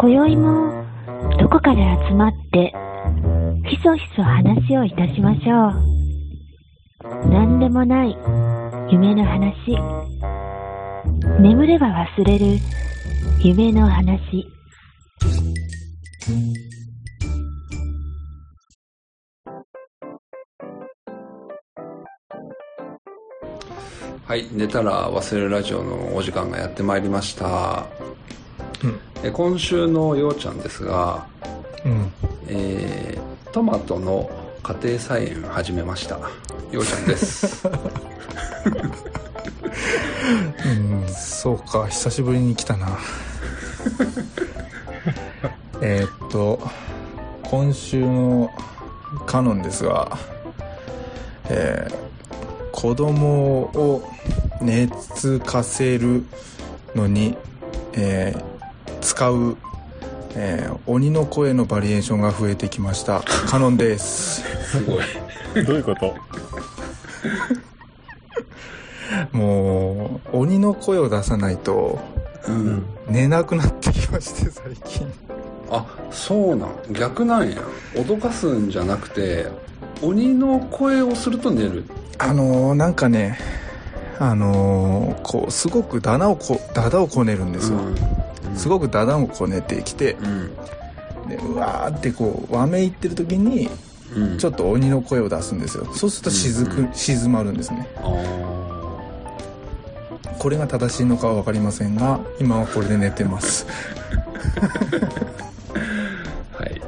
今宵もどこかで集まってひそひそ話をいたしましょう。何でもない夢の話。眠れば忘れる夢の話。はい、寝たら忘れるラジオのお時間がやってまいりました。今週のようちゃんですが、うんえートマトの家庭菜園始めました。ようちゃんです。うんそうか久しぶりに来たな えーっと今週のカノンですがえー子供を寝つかせるのに、えー使う、えー鬼の声のバリエーションが増えてきましたカノンですすごい。どういうこと？もう鬼の声を出さないとうん。寝なくなってきまして最近あ、そうなん。逆なんや。脅かすんじゃなくて、鬼の声をすると寝る。あのーなんかねあのーこうすごくダダをこダダをこねるんですよ、すごくダダをこねてきてうん。でうわーってこうわめいってる時にうん。ちょっと鬼の声を出すんですよそうすると静く、うん静まるんですねあこれが正しいのかは分かりませんが今はこれで寝てますーはい。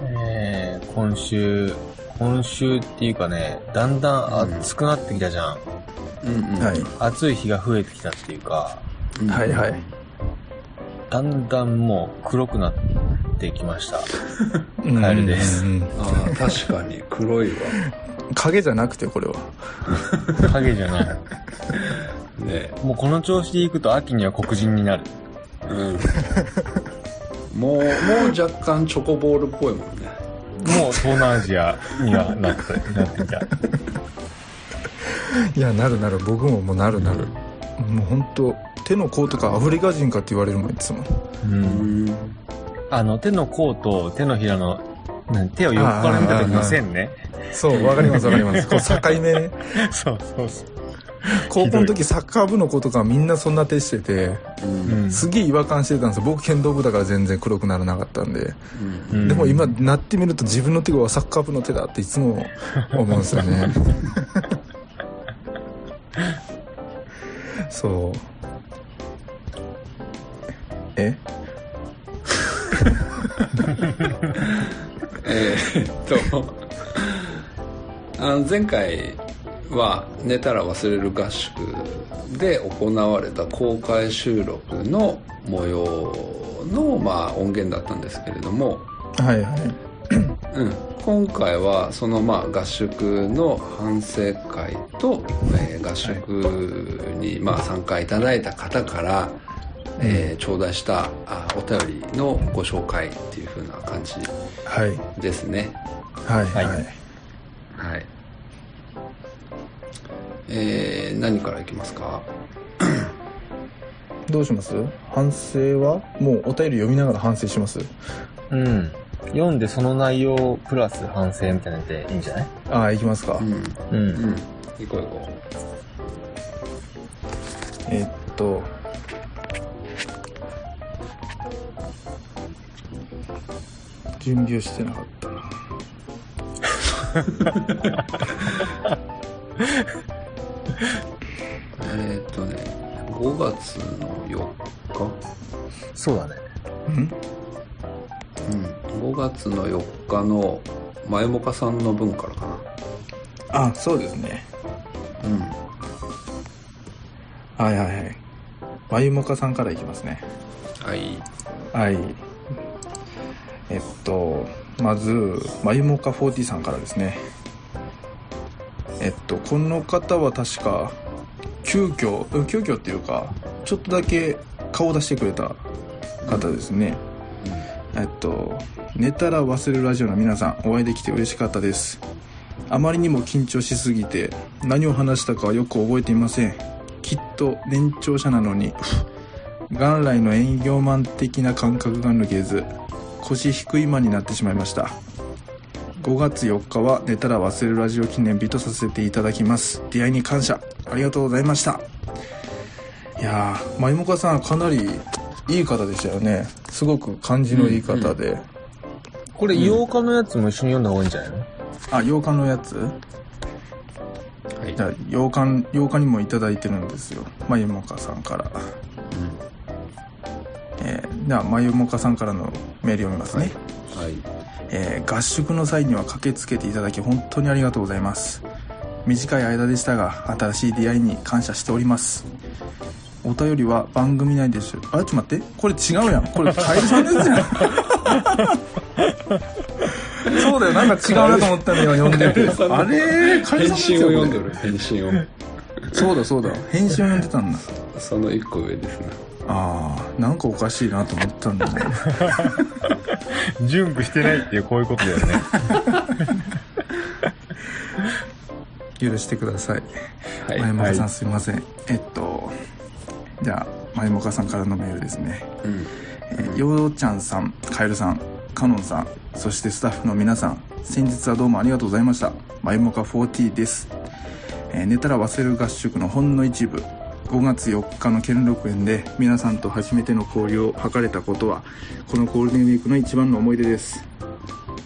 えー、今週、今週っていうかね、だんだん暑くなってきたじゃん。うんうん。はい暑い日が増えてきたっていうか、うんはいはいだんだんもう黒くなってきました。うんカエルですうんああ、確かに黒いわ。影じゃなくてこれは影じゃない。ねもうこの調子でいくと秋には黒人になる。うん。もう、もう若干チョコボールっぽいもんね。もう東南アジアにはなって、なってきた。いやなるなる僕ももうなるなる、もう本当手の甲とかアフリカ人かって言われるもんいつも。う。うん。ん。あの、手の甲と手のひらの、手を横から見た時の線ね。そうわかりますわかります。こう境目ね。そうそうそう。高校の時サッカー部の子とかみんなそんな手しててすげえ違和感してたんですよ。僕剣道部だから全然黒くならなかったんで、でも今なってみると自分の手がサッカー部の手だっていつも思うんですよね。そうえ？えーっと、あの前回は寝たら忘れる合宿で行われた公開収録の模様の、まあ、音源だったんですけれども、はいはい。うん、今回はそのまあ合宿の反省会と、えー合宿にまあ参加いただいた方から、えー頂戴したあお便りのご紹介っていう風な感じはいですね。はいはい、はいはい。えー、何からいきますか？どうします？反省は？もうお便り読みながら反省します？うん。読んでその内容プラス反省みたいなのでいいんじゃない？ああいきますか、うん。う。うんん。行こう行こえーっと準備をしてなかったなう。えーっとね、5月の4日？そうだね。うん？うん。5月の4日の、まゆもかさんの分からかな。あそうですねうん。はいはいはいまゆもかさんからいきますねはい。はいえっとまずまゆもか40さんからですね。えっとこの方は確か急遽うん急遽っていうかちょっとだけ顔出してくれた方ですね、えっと寝たら忘れるラジオの皆さんお会いできて嬉しかったです。あまりにも緊張しすぎて何を話したかはよく覚えていません。きっと年長者なのにふ元来の営業マン的な感覚が抜けず腰低い間になってしまいました。5月4日は寝たら忘れるラジオ記念日とさせていただきます。出会いに感謝。ありがとうございました。いやーまゆもかさんかなりいい方でしたよね。すごく感じのいい方で、これ、8日のやつも一緒に読んだ方がいいんじゃないの？あ8日のやつ？はい。じゃあ8日8日にもいただいてるんですよ。まゆもかさんから。えー、ではまゆもかさんからのメール読みますね、はい。えー合宿の際には駆けつけていただき本当にありがとうございます。短い間でしたが新しい出会いに感謝しております。お便りは番組内でしょあちょっと待って。これ違うやん。これカエルさんですやん。そうだよ。なんか違うなと思ったんだよ読んでてあれカエルさん返ですよ信を読んこれどる返信を。そうだそうだ。返信を読んでたんだ。その一個上ですねああなんかおかしいなと思ったんだ。ね準備してないっていう、こういうことだよね。許してください。はい前もかさんすいません、えっとじゃあ前もかさんからのメールですね。うん。えーようちゃんさんカエルさんカノンさんそしてスタッフの皆さん先日はどうもありがとうございました。前もか40です、えー寝たら忘れる合宿のほんの一部5月4日の兼六園で皆さんと初めての交流を図れたことはこのゴールデンウィークの一番の思い出です。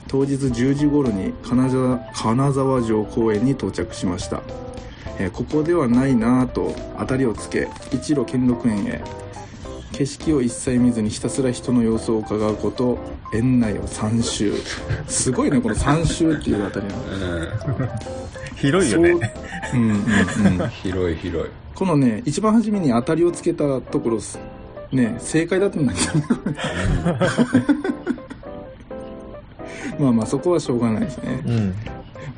当日10時頃に金沢金沢城公園に到着しました、えーここではないなぁと当たりをつけ一路兼六園へ。景色を一切見ずにひたすら人の様子を伺うこと園内を3周。すごいねこの3周っていうあたりの広いよね。そう。うんうんうん。広い広い。このね一番初めに当たりをつけたところね正解だったんだけどね。まあまあそこはしょうがないですね。うん。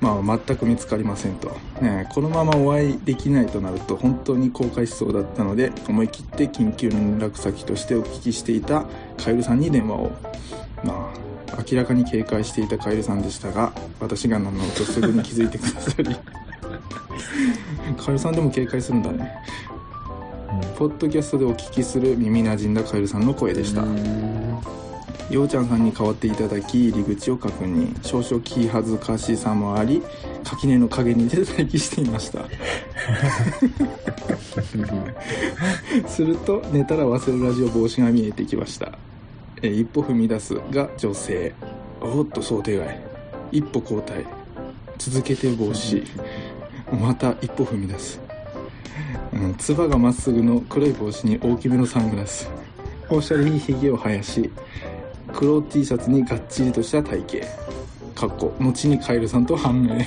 まあ全く見つかりませんと、ね、このままお会いできないとなると本当に後悔しそうだったので思い切って緊急連絡先としてお聞きしていたカエルさんに電話を。まあ明らかに警戒していたカエルさんでしたが私が名乗るとすぐに気づいてくださり カエルさんでも警戒するんだね。ポッドキャストでお聞きする耳なじんだカエルさんの声でした、ようちゃんさんに代わっていただき入り口を確認。少々気恥ずかしさもあり垣根の陰にいて待機していました。すると寝たら忘れるラジオ帽子が見えてきましたえ一歩踏み出すが女性。おっと想定外。一歩後退。続けて帽子また一歩踏み出す。うん、つばがまっすぐの黒い帽子に大きめのサングラス。おしゃれにひげを生やし黒 T シャツにがっちりとした体型。かっこ後にカエルさんと判明。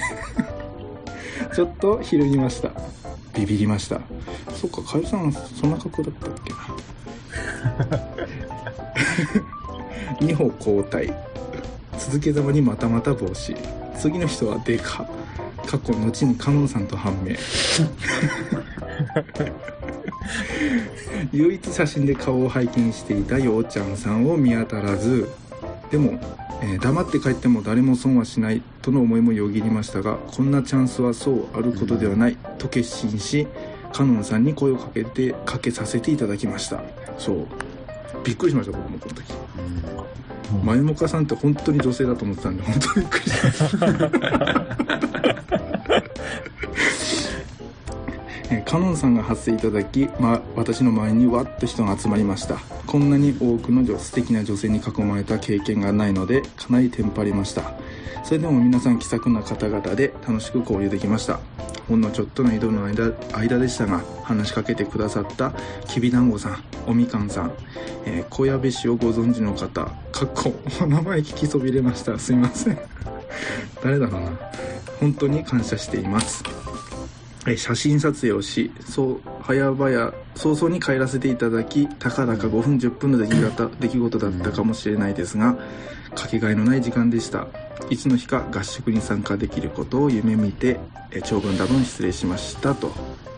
ちょっとひるみました。ビビりました。そっかカエルさんそんな格好だったっけな。2歩交代。続けざまにまたまた帽子次の人はデカ。過去後にカノンさんと判明。唯一写真で顔を拝見していたようちゃんさんを見当たらず。でも、えー黙って帰っても誰も損はしない。との思いもよぎりましたがこんなチャンスはそうあることではない。と決心しカノンさんに声をかけてかけさせていただきました。そう。びっくりしました僕もこの時。前もかさんって本当に女性だと思ってたんで本当にびっくりしました。えーカノンさんが発声いただき、ま、私の前にわっと人が集まりました。こんなに多くの女素敵な女性に囲まれた経験がないのでかなりテンパりました。それでも皆さん気さくな方々で楽しく交流できましたほんのちょっとの移動の間間でしたが話しかけてくださったきびだんごさんおみかんさん、えー小矢部市をご存知の方かっこお名前聞きそびれました。すいません。誰だろうな。本当に感謝しています。え写真撮影をしそう早々早々に帰らせていただきたかだか5分10分の出来出来事だったかもしれないですがかけがえのない時間でした。いつの日か合宿に参加できることを夢見てえ長文多分失礼しましたと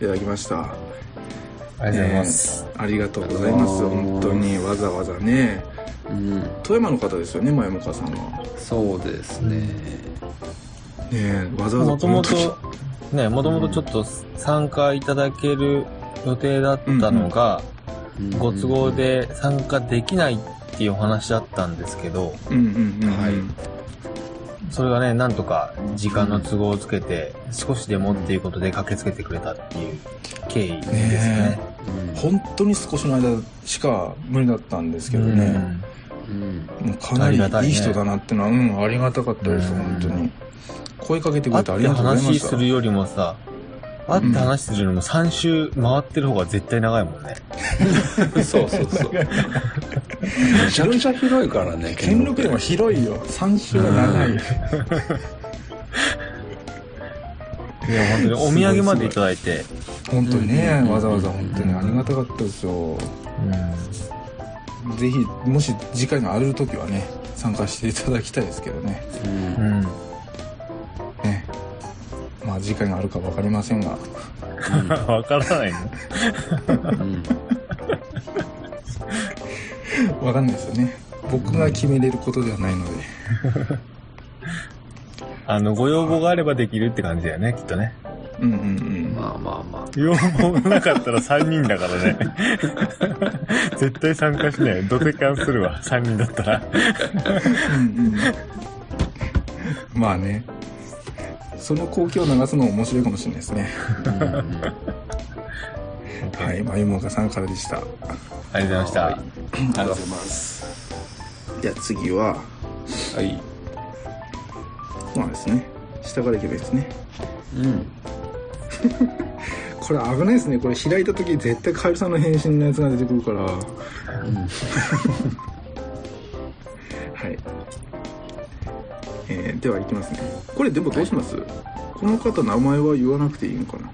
いただきました。ありがとうございます。えーありがとうございます。本当にわざわざね。うん。富山の方ですよね前向さんは。そうですね。ねえわざわざもともと、ね、もともとちょっと参加いただける予定だったのが、うん。ご都合で参加できないっていうお話だったんですけど、うんうんうん。はいそれがね、なんとか時間の都合をつけて、少しでもっていうことで駆けつけてくれたっていう経緯ですね。うん本当に少しの間しか無理だったんですけどうね。んうんかなりありがたいねいい人だなってのは、うん、ありがたかったです、うん本当に。声かけてくれてありがとうございました。話するよりもさ、会って話するよりも3周回ってる方が絶対長いもんね。そうそうそう。めちゃくちゃ広いからね、兼六でも広いよ。3周は長い。いや、本当にお土産までいただいて、本当にね、うんわざわざ本当にありがたかったですよ。うん。ぜひ、もし次回の荒れる時はね、参加していただきたいですけどね。うんうん。ね。まあ次回があるか分かりませんが。わからないのうん 分かんないですよね。僕が決めれることではないので。あの、ご要望があればできるって感じだよね、きっとね。うんうんうん。まあまあまあ。要望がなかったら3人だからね。絶対参加しないよ。ドテカンするわ、3人だったら。うんうんまあね。その光景を流すのも面白いかもしれないですね。うんうんはい。まゆもかさんからでした。ありがとうございました。はいありがとうございます。じゃあ次は、はい。まあですね。下からいけばいいですね。うん。これ危ないですね。これ開いた時絶対カエルさんの返信のやつが出てくるから。う んはい。えー、では行きますね。これでもどうします、この方名前は言わなくていいのかな？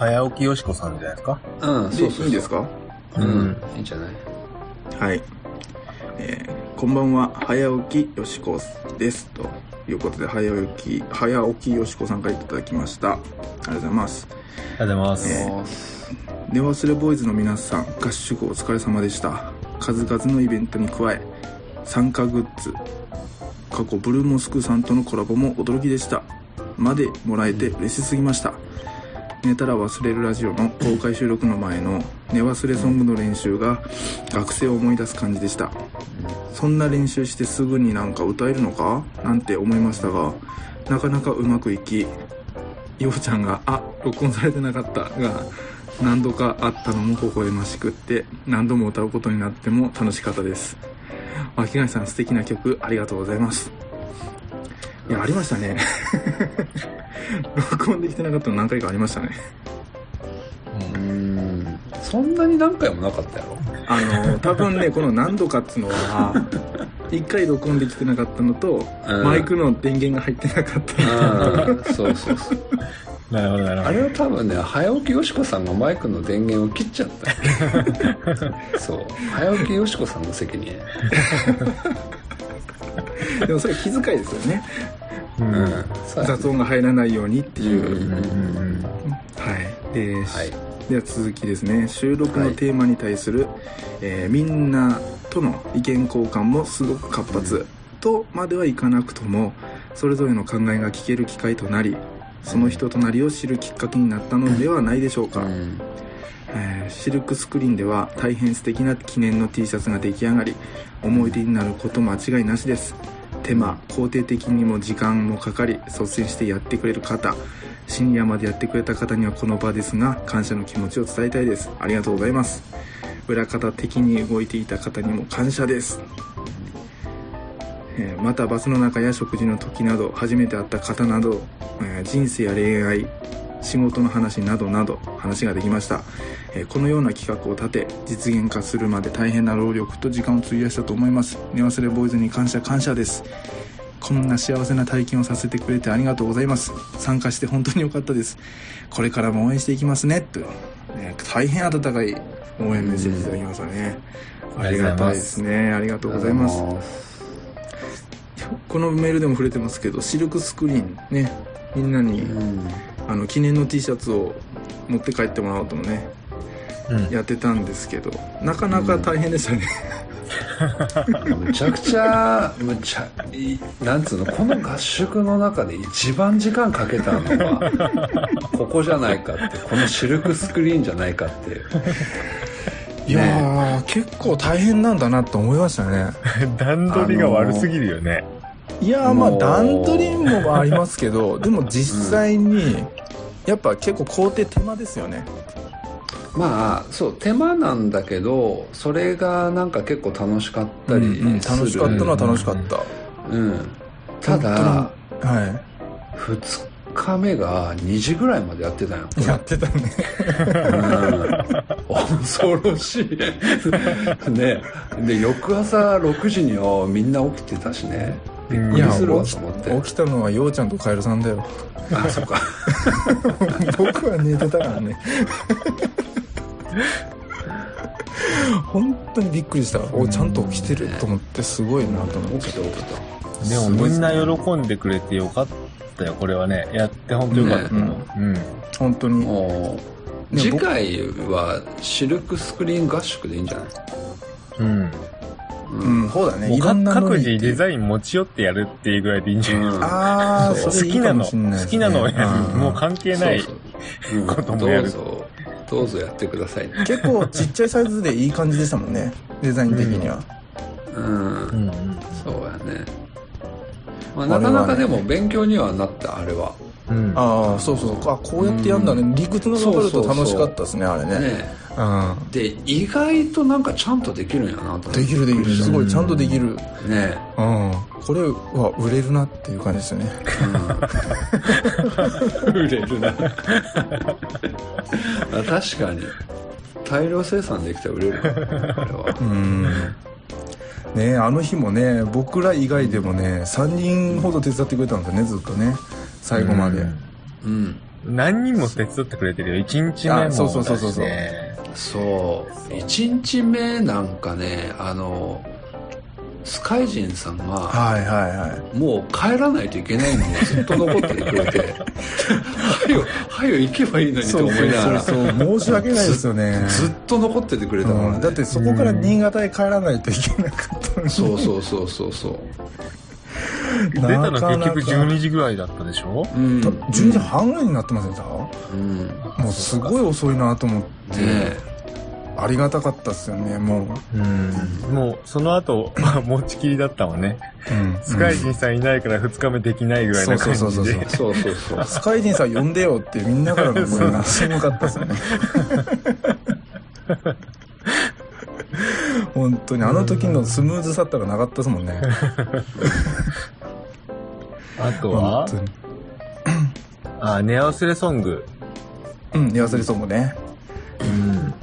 早起きよしこさんじゃないですか？うん、でそうそうそういいんですか？ううんん。いいんじゃない？はい。えーこんばんは、早起きよしこです。ということで、早起き、早起きよしこさんからいただきました。ありがとうございます。ありがとうございます。え寝忘れボーイズの皆さん、合宿お疲れ様でした。数々のイベントに加え、参加グッズ、過去ブルーモスクさんとのコラボも驚きでした。までもらえて嬉しすぎました。寝たら忘れるラジオの公開収録の前の寝忘れソングの練習が学生を思い出す感じでした。そんな練習してすぐになんか歌えるのか？なんて思いましたが、なかなかうまくいき、ようちゃんが、あ、録音されてなかったが、何度かあったのも微笑ましくって、何度も歌うことになっても楽しかったです。巻貝さん素敵な曲ありがとうございます。いや、ありましたね。録音できてなかったの何回かありましたね。うん。そんなに何回もなかったやろ？あの、多分ね、この何度かっつうのは、一回録音できてなかったのと、うんマイクの電源が入ってなかったのうん、そうそうそう。なるほど、なるほど。あれは多分ね、早起きよしこさんがマイクの電源を切っちゃったよ そう。早起きよしこさんの責任。でもそれ気遣いですよね。う。うん雑音が入らないようにっていう。うんうんうんはい。で、はい。では続きですね収録のテーマに対する、えーみんなとの意見交換もすごく活発、とまではいかなくともそれぞれの考えが聞ける機会となりその人となりを知るきっかけになったのではないでしょうか、うん。えーシルクスクリーンでは大変素敵な記念の T シャツが出来上がり思い出になること間違いなしです。手間肯定的にも時間もかかり率先してやってくれる方深夜までやってくれた方にはこの場ですが感謝の気持ちを伝えたいです。ありがとうございます。裏方的に動いていた方にも感謝です。えまたバスの中や食事の時など初めて会った方など、え人生や恋愛仕事の話などなど話ができました、えーこのような企画を立て実現化するまで大変な労力と時間を費やしたと思います。寝忘れボーイズに感謝感謝です。こんな幸せな体験をさせてくれてありがとうございます。参加して本当に良かったです。これからも応援していきますね。と、えー大変温かい応援メッセージいただきましたね、うんありがたいですね。ありがとうございます。このメールでも触れてますけどシルクスクリーンねみんなに、うん。あの記念の T シャツを持って帰ってもらおうともねうん。やってたんですけどなかなか大変でしたね、むちゃくちゃ、むちゃ、いなんつうの、この合宿の中で一番時間かけたのは、ここじゃないかって、このシルクスクリーンじゃないかって。いやー、結構大変なんだなと思いましたね 段取りが悪すぎるよね。いやーまあ段取りもありますけど でも実際にやっぱ結構工程手間ですよね。まあそう手間なんだけどそれがなんか結構楽しかったりする、うんうん楽しかったのは楽しかった、うん。ただは2日目が2時ぐらいまでやってたよいやってたね。うん。恐ろしい。ね。で翌朝6時にはみんな起きてたしねびっくいやりするわ起と思って。き起きたのはようちゃんとカエルさんだよ。あそっか。僕は寝てたからね。本当にびっくりした。おちゃんと起きてると思ってすごいなと思って。起きた起きたでもみんな喜んでくれてよかったよ、これはね。やって本当よかったと思う。うん。本当に。もうね次回はシルクスクリーン合宿でいいんじゃない？うん。うん。そうだね。各に自デザイン持ち寄ってやるっていうぐらいでいいんじゃないうん。ああそう。それいいか好きなの、好きなのをやる。うん。もう関係ない。こともやる。どうぞ。どうぞやってください。結構ちっちゃいサイズでいい感じでしたもんね。デザイン的には、うん、うん。うん。そうやね、まあ、なかなかでも勉強にはなったあれはうん。ああそうそうあこうやってやんだね、理屈が分かると楽しかったですねあれね。ねうん。で意外となんかちゃんとできるんやなと思って。できるできる。すごいちゃんとできる。ねうん。これは売れるなっていう感じですよね。うん。売れるな。あ確かに。大量生産できたら売れるなあれは。うん。ねあの日もね僕ら以外でもね3人ほど手伝ってくれたんですよねずっとね最後まで、うん。何人も手伝ってくれてるよ。1日目もそうそうそうそうそう。そう。1日目なんかねあのスカイジンさんがはいはいはい。もう帰らないといけないのにずっと残ってて。くれてはよはよ行けばいいのにと思いながら。そうそうそう申し訳ないですよね。ずっと残っててくれたから、ね。うん。だってそこから新潟へ帰らないといけなかったのに。そうそうそうそうそう 出たのなかなか。結局12時ぐらいだったでしょ？うん、た12時半ぐらいになってませんでした？うん、もうすごい遅いなと思って、ねありがたかったっすよねもう、うん。もう、その後、持ちきりだったもんね。うん。スカイジンさんいないから2日目できないぐらいな感じで。そうそうそうそうえそう。そうそうスカイジンさん呼んでよってみんなからの声がすごかったですよね 本当にあの時のスムーズさったらなかったですもんね。あとは？あ、寝忘れソング。うん寝忘れソングね。うん。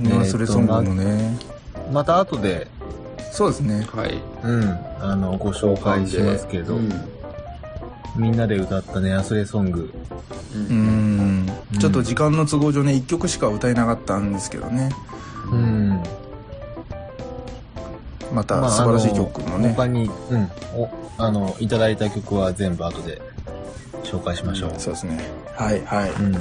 寝忘れソングもね、また後で、そうですね。はい。うん、あの、ご紹介しますけど、うん。みんなで歌った寝忘れソング。ううん。んちょっと時間の都合上ね1曲しか歌えなかったんですけどね。うん。また素晴らしい曲もね、他に、うん、お、あの、いただいた曲は全部後で紹介しましょう。そうですね。はいはい。うん。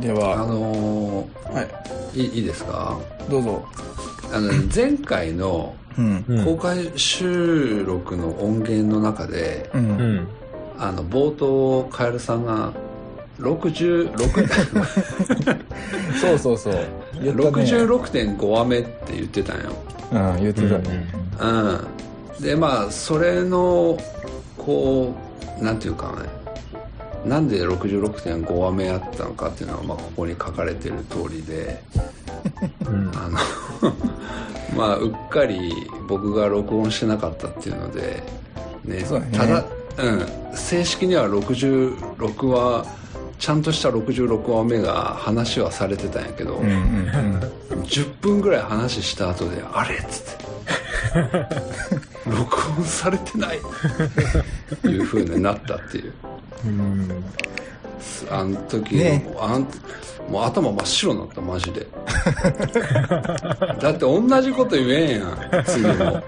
であはのはい。ーいいいいですか？どうぞ。あの前回のうん。うん公開収録の音源の中で、うん、うん。あの冒頭カエルさんが66 そうそうそう。言ったね。66.5話目って言ってたんよ。うん言ってたね、うん。でまあそれのこうなんていうかね。なんで66.5話目やったのかっていうのは、まあ、ここに書かれてる通りで。うん。あの まあうっかり僕が録音してなかったっていうので、ねね。ただ、うん、正式には66話ちゃんとした66話目が話はされてたんやけど、うんうんうん。10分ぐらい話した後で「あれ?」っつって「録音されてない」いう風になったっていう。うん。あの時、ね。あんもう頭真っ白になったマジで。だって同じこと言えんやん次も。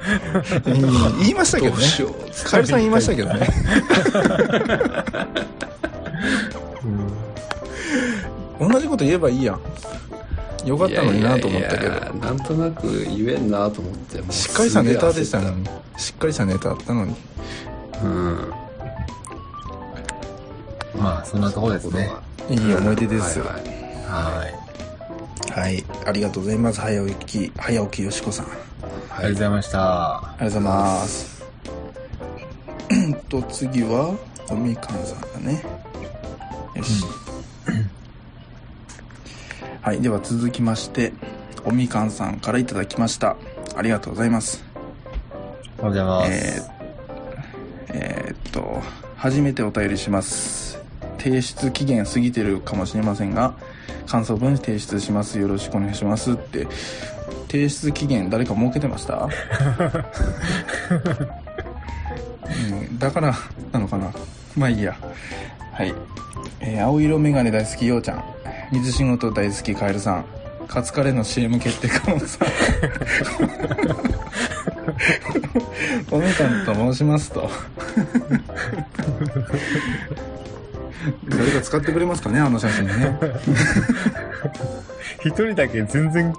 言いましたけどね。どうしよう。カエルさん言いましたけどね 同じこと言えばいいやんよかったのになと思ったけいやいやいやどなんとなく言えんなと思ってしっかりしたネタでしたのにしっかりしたネタあったのにうんまあ、そんなところですね。いい思い出ですよ、はいはいははい。ありがとうございます。早起き、早起きよしこさん。ありがとうございました。ありがとうございます。う んと、次は、おみかんさんだね。よし。はい。では続きまして、おみかんさんからいただきました。ありがとうございます。おはようございます。えーえーっと、初めてお便りします。提出期限過ぎてるかもしれませんが、感想文提出します。よろしくお願いしますって、提出期限誰か設けてました、うん、だからなのかなまあいいや。はい。えー青色メガネ大好きようちゃん。水仕事大好きカエルさん。カツカレーの CM 決定かもさん。おみかんと申しますと。誰か使ってくれますかねあの写真ね。一人だけ全然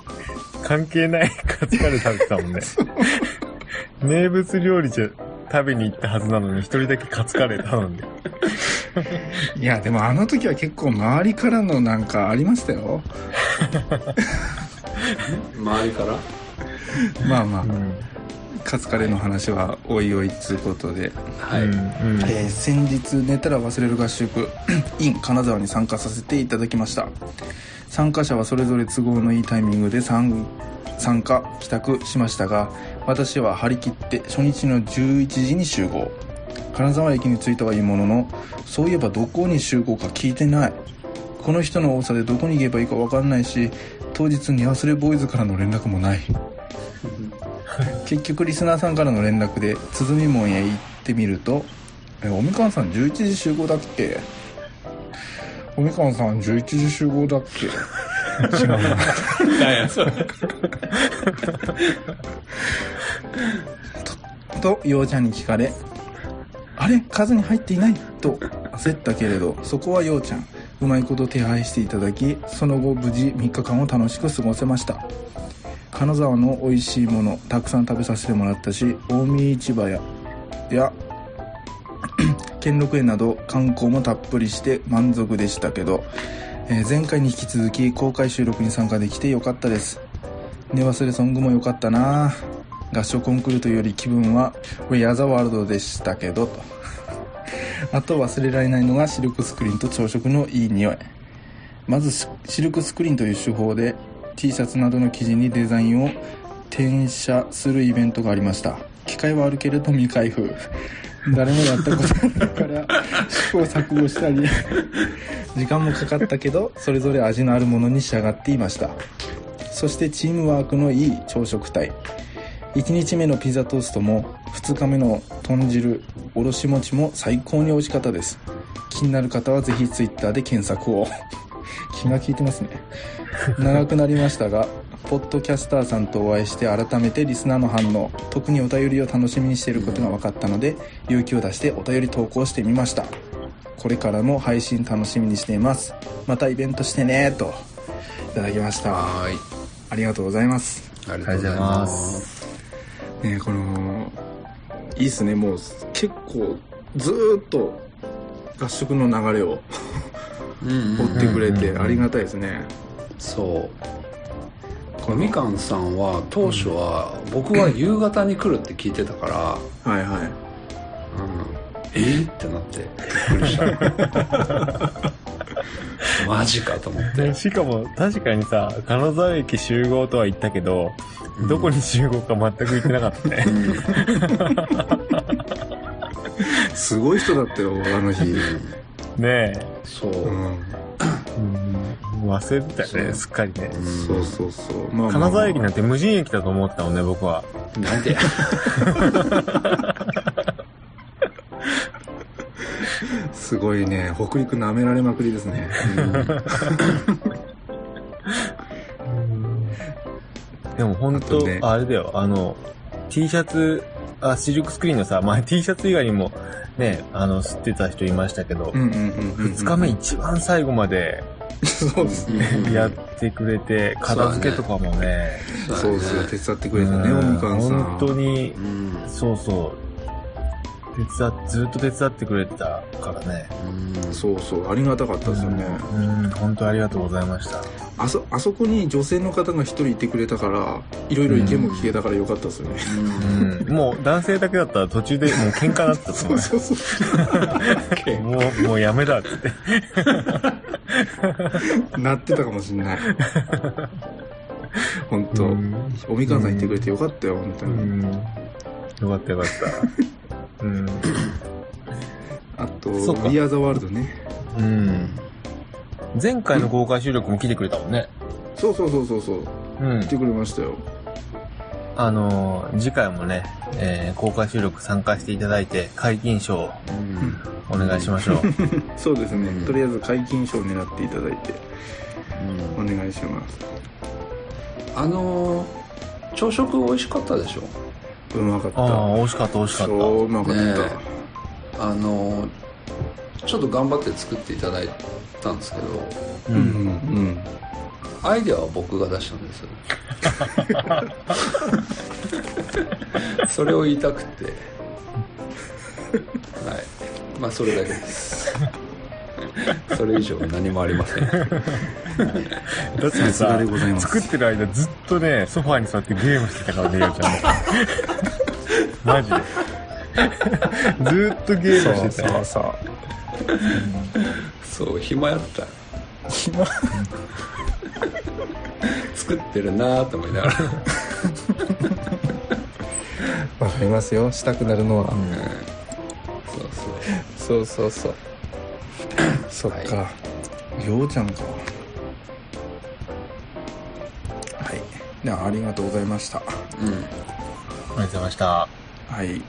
関係ないカツカレー食べてたもんね。名物料理じゃ食べに行ったはずなのに一人だけカツカレー頼んで。いや、でもあの時は結構周りからのなんかありましたよ。周りから？まあまあう、ん。カツカレーの話はおいおいつうことで。はい、えー先日寝たら忘れる合宿 in 金沢に参加させていただきました参加者はそれぞれ都合のいいタイミングで参参加帰宅しましたが私は張り切って初日の11時に集合金沢駅に着いたはいいもののそういえばどこに集合か聞いてないこの人の多さでどこに行けばいいか分かんないし当日に忘れボーイズからの連絡もない 結局リスナーさんからの連絡で鼓門へ行ってみると「えおみかんさん11時集合だっけ?」「おみかんさん11時集合だっけ?」違うな何やそれとようちゃんに聞かれ「あれ？数に入っていない?」と焦ったけれどそこはようちゃんうまいこと手配していただきその後無事3日間を楽しく過ごせました。金沢の美味しいものたくさん食べさせてもらったし近江市場やや 兼六園など観光もたっぷりして満足でしたけど、えー前回に引き続き公開収録に参加できてよかったです。寝忘れソングも良かったな。合唱コンクールというより気分は We Are the World でしたけどと。あと忘れられないのがシルクスクリーンと朝食のいい匂い。まずシルクスクリーンという手法で T シャツなどの生地にデザインを転写するイベントがありました。機械はあるけれど未開封。誰もやったことないから試行錯誤したり 時間もかかったけどそれぞれ味のあるものに仕上がっていました。そしてチームワークのいい朝食隊1日目のピザトーストも2日目の豚汁おろし餅も最高に美味しかったです。気になる方はぜひ Twitter で検索を。気が利いてますね。長くなりましたがポッドキャスターさんとお会いして改めてリスナーの反応特にお便りを楽しみにしていることが分かったので勇気を出してお便り投稿してみました。これからも配信楽しみにしています。またイベントしてねといただきました。はーい。ありがとうございます。ありがとうございますねこのいいっすね。もう結構ずーっと合宿の流れをうんうん追ってくれてうんうんありがたいですね、そう。このみかんさんは当初は僕は夕方に来るって聞いてたから、はいはい。うん、えー？ってなってびっくりした。マジかと思って。でしかも確かにさ、金沢駅集合とは言ったけど、どこに集合か全く言ってなかったね。すごい人だったよあの日、ねそう、うん、え。うん、忘れてたよね、そう。すっかりね。うん。そうそうそう、まあ金沢駅なんて無人駅だと思ったもんね、僕は。なんで すごいね北陸舐められまくりですね、でも本当、ね。あれだよ、あの、T シャツ、あ、シルクスクリーンのさ、まあ T シャツ以外にも、ね、あの、吸ってた人いましたけど、二日目一番最後までそうですね。やってくれて、片付けとかもね、そうそう手伝ってくれたねうん。おみかんさん。本当にう、ん。そうそ手伝っ、ずっと手伝ってくれてたからね。うん。そうそう。ありがたかったですよね、うん、本当ありがとうございました。あそあそこに女性の方が一人いてくれたからいろいろ意見も聞けたからよかったですよね、うん、もう男性だけだったら途中でもう喧嘩なったと思う。そうそう もう、もうやめだっつって。なってたかもしんない。本当、うん。おみかんさんいてくれてよかったよ本当うに、ん。よかったよかった。うん。あとそっか。We Are the World ね。うん。前回の公開収録も来てくれたもんね。そうそうそうそうそう。うん。来。てくれましたよ。あのー次回もね、えー公開収録参加していただいて、解禁賞。をうん。お願いしましょう。そうですね、うん。とりあえず解禁賞を狙っていただいておうん。願いします。あのー朝食美味しかったでしょ？うまかった。ああ、美味しかった美味しかった。超うまかった、ねあのーちょっと頑張って作っていただいたんですけどう。うんん。アイデアは僕が出したんですよ。それを言いたくて。はい。まあそれだけですそれ以上何もありません。だってさ作ってる間ずっとね、ソファーに座ってゲームしてたからね、やちゃんも。マジで。ずーっとゲームしてたよ。そう。そう暇やった。暇？作ってるなーと思いながら、わかりますよ。したくなるのは、うん。そうそう。そうそうそう そっか、ようちゃんか。はい。ではありがとうございました。うん。ありがとうございました。はい。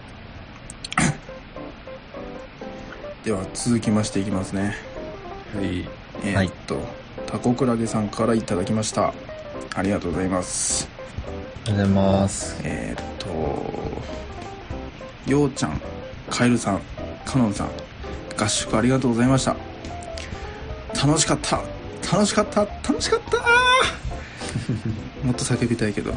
では続きましていきますね。はい。えーっと、タコクラゲさんからいただきました。ありがとうございます。ありがとうございます。えーっとようちゃんカエルさんカノンさん合宿ありがとうございました。楽しかった。楽しかった。楽しかった。もっと叫びたいけど、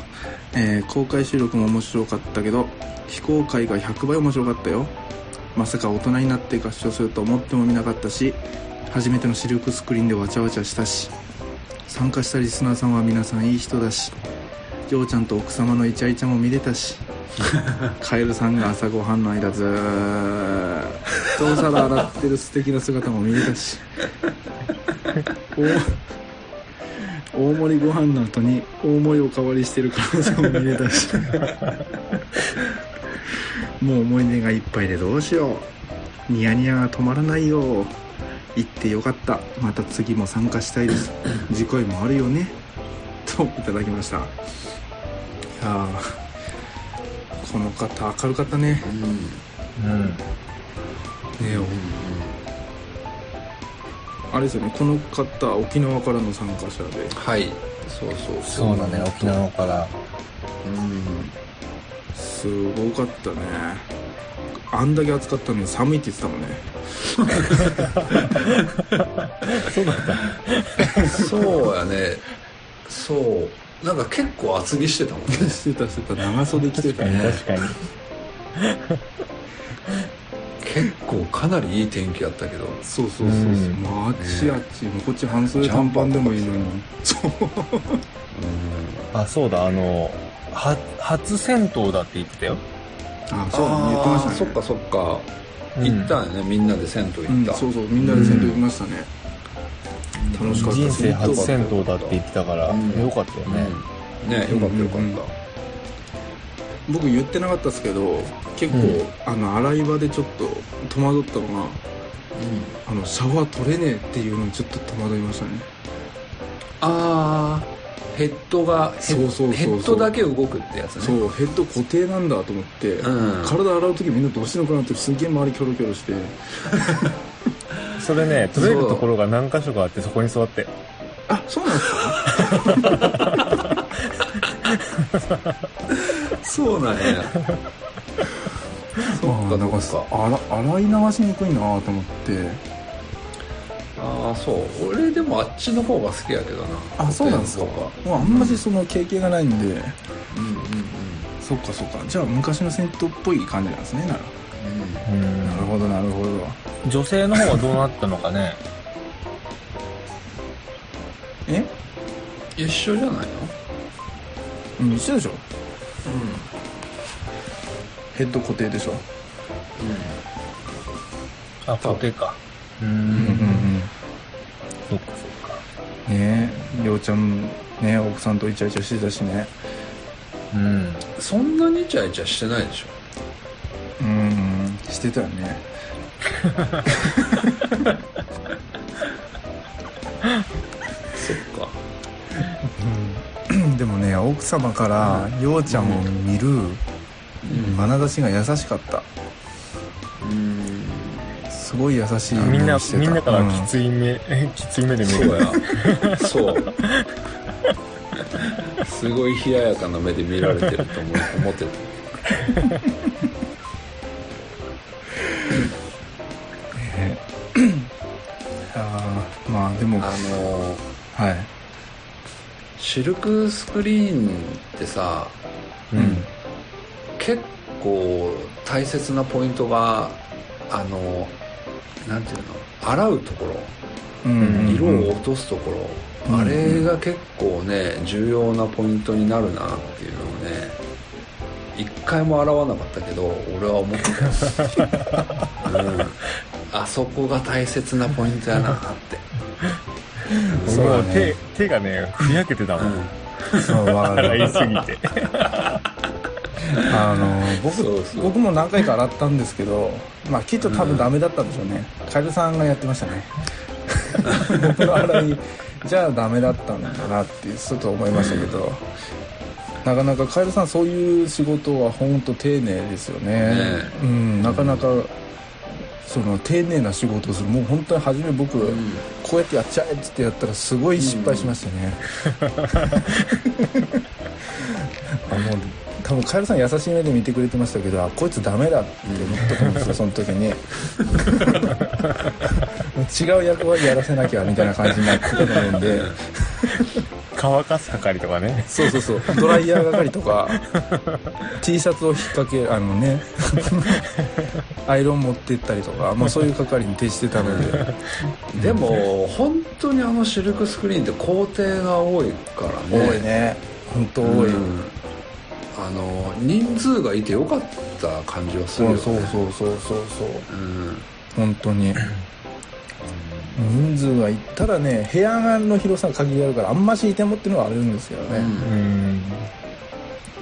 えー公開収録も面白かったけど非公開が100倍面白かったよ。まさか大人になって合唱すると思ってもみなかったし初めての視力スクリーンでわちゃわちゃしたし参加したリスナーさんは皆さんいい人だしジョーちゃんと奥様のイチャイチャも見れたしカエルさんが朝ごはんの間ずーっとお皿洗ってる素敵な姿も見れたし大盛りご飯の後に大盛りおかわりしてる彼女も見れたしもう思い出がいっぱいでどうしよう。ニヤニヤが止まらないよ行ってよかった。また次も参加したいです。次回もあるよね。といただきました。いやこの方明るかったね。うん。うん。ねあれですよね。この方沖縄からの参加者で。はい。そうそうそう。だね、沖縄から。うん。すごかったね。あんだけ暑かったのに寒いって言ってたもんね。そうだった。そうやね。そうなんか結構厚着してたもんね。してたしてた。長袖着てたね。確かに。結構かなりいい天気やったけど。そうそうそうそう、うん。まああっちあっち、もうこっち半袖短パンでもいいのに。そう。あ、そうだ、あの、は、初銭湯だって言ってたよ。あそうだね。言ってましたね。そっかそっか。うん。行ったんやね。みんなで銭湯うん行った、そうそう。みんなで銭湯行きましたね、楽しかった人生初銭銭湯だって言ってたから、うん。よかったよね。うん。ねよかったよかった、僕言ってなかったですけど結構、うん。あの洗い場でちょっと戸惑ったのがあのシャワー取れねえっていうのにちょっと戸惑いましたね。ああヘッドがヘッそうそうそうそう。ヘッドだけ動くってやつね。そうヘッド固定なんだと思って、うん。体洗う時みんなどうしてんのかなってすげえ周りキョロキョロして それね、取れるところが何箇所かあって、そこに座って。あそうなんですか？そうなんや。そっかなんかそっか洗洗い流しにくいなと思って。ああそう。俺でもあっちの方が好きやけどな。あそうなんですか？あんまりその経験がないんで、うんうんそっかそっか。じゃあ昔の銭湯っぽい感じなんですねなら。ううん。なるほどなるほど女性の方はどうなったのかね？え？一緒じゃないの？うん一緒でしょ？ヘッド固定でしょ？あ固定か。ううん。うん。んそっかそっか。ねえりょうちゃんね奥さんとイチャイチャしてたしね。うん。そんなにイチャイチャしてないでしょ。うんしてたよねそっか。でもね奥様からようちゃんを見る眼差しが優しかった。うん。すごい優しいみんな目をしてた。みんなからうん。きつい目、きつい目で見る。そうや。そう。すごい冷ややかな目で見られてると思思ってたシルクスクリーンってさうん。結構大切なポイントがあのなんていうの？洗うところ。うん色を落とすところ、うんあれが結構ね重要なポイントになるなっていうのをね一回も洗わなかったけど俺は思ってた、うん、あそこが大切なポイントやなって、もう手手がねふやけてたもん、うそうわかる洗いすぎて。あの僕そうそう。僕も何回か洗ったんですけどまあきっと多分ダメだったんでしょうね、カエルさんがやってましたね。僕の洗いじゃあダメだったんだなってちょっと思いましたけど、なかなかカエルさんそういう仕事は本当丁寧ですよね。ねうんなかなかその丁寧な仕事をする。もう本当に初め僕、ん。こうやってやっちゃえっつってやったらすごい失敗しましたね、あもう多分カエルさん優しい目で見てくれてましたけどあこいつダメだって思ったと思うんですよ、その時に。違う役割やらせなきゃみたいな感じになってたと思うんで乾かす係とかね。そうそうそう。ドライヤー係とか T シャツを引っ掛けあのね。アイロン持ってったりとか、まあ、そういう係に徹してたので。でも本当にあのシルクスクリーンって工程が多いからね。多いね。本当多い、うん。あの人数がいてよかった感じはするよね。そうそうそうそうそうそう。うん。本当に人数がいったらね部屋の広さが限りあるからあんましいてもっていうのはあるんですけどね、う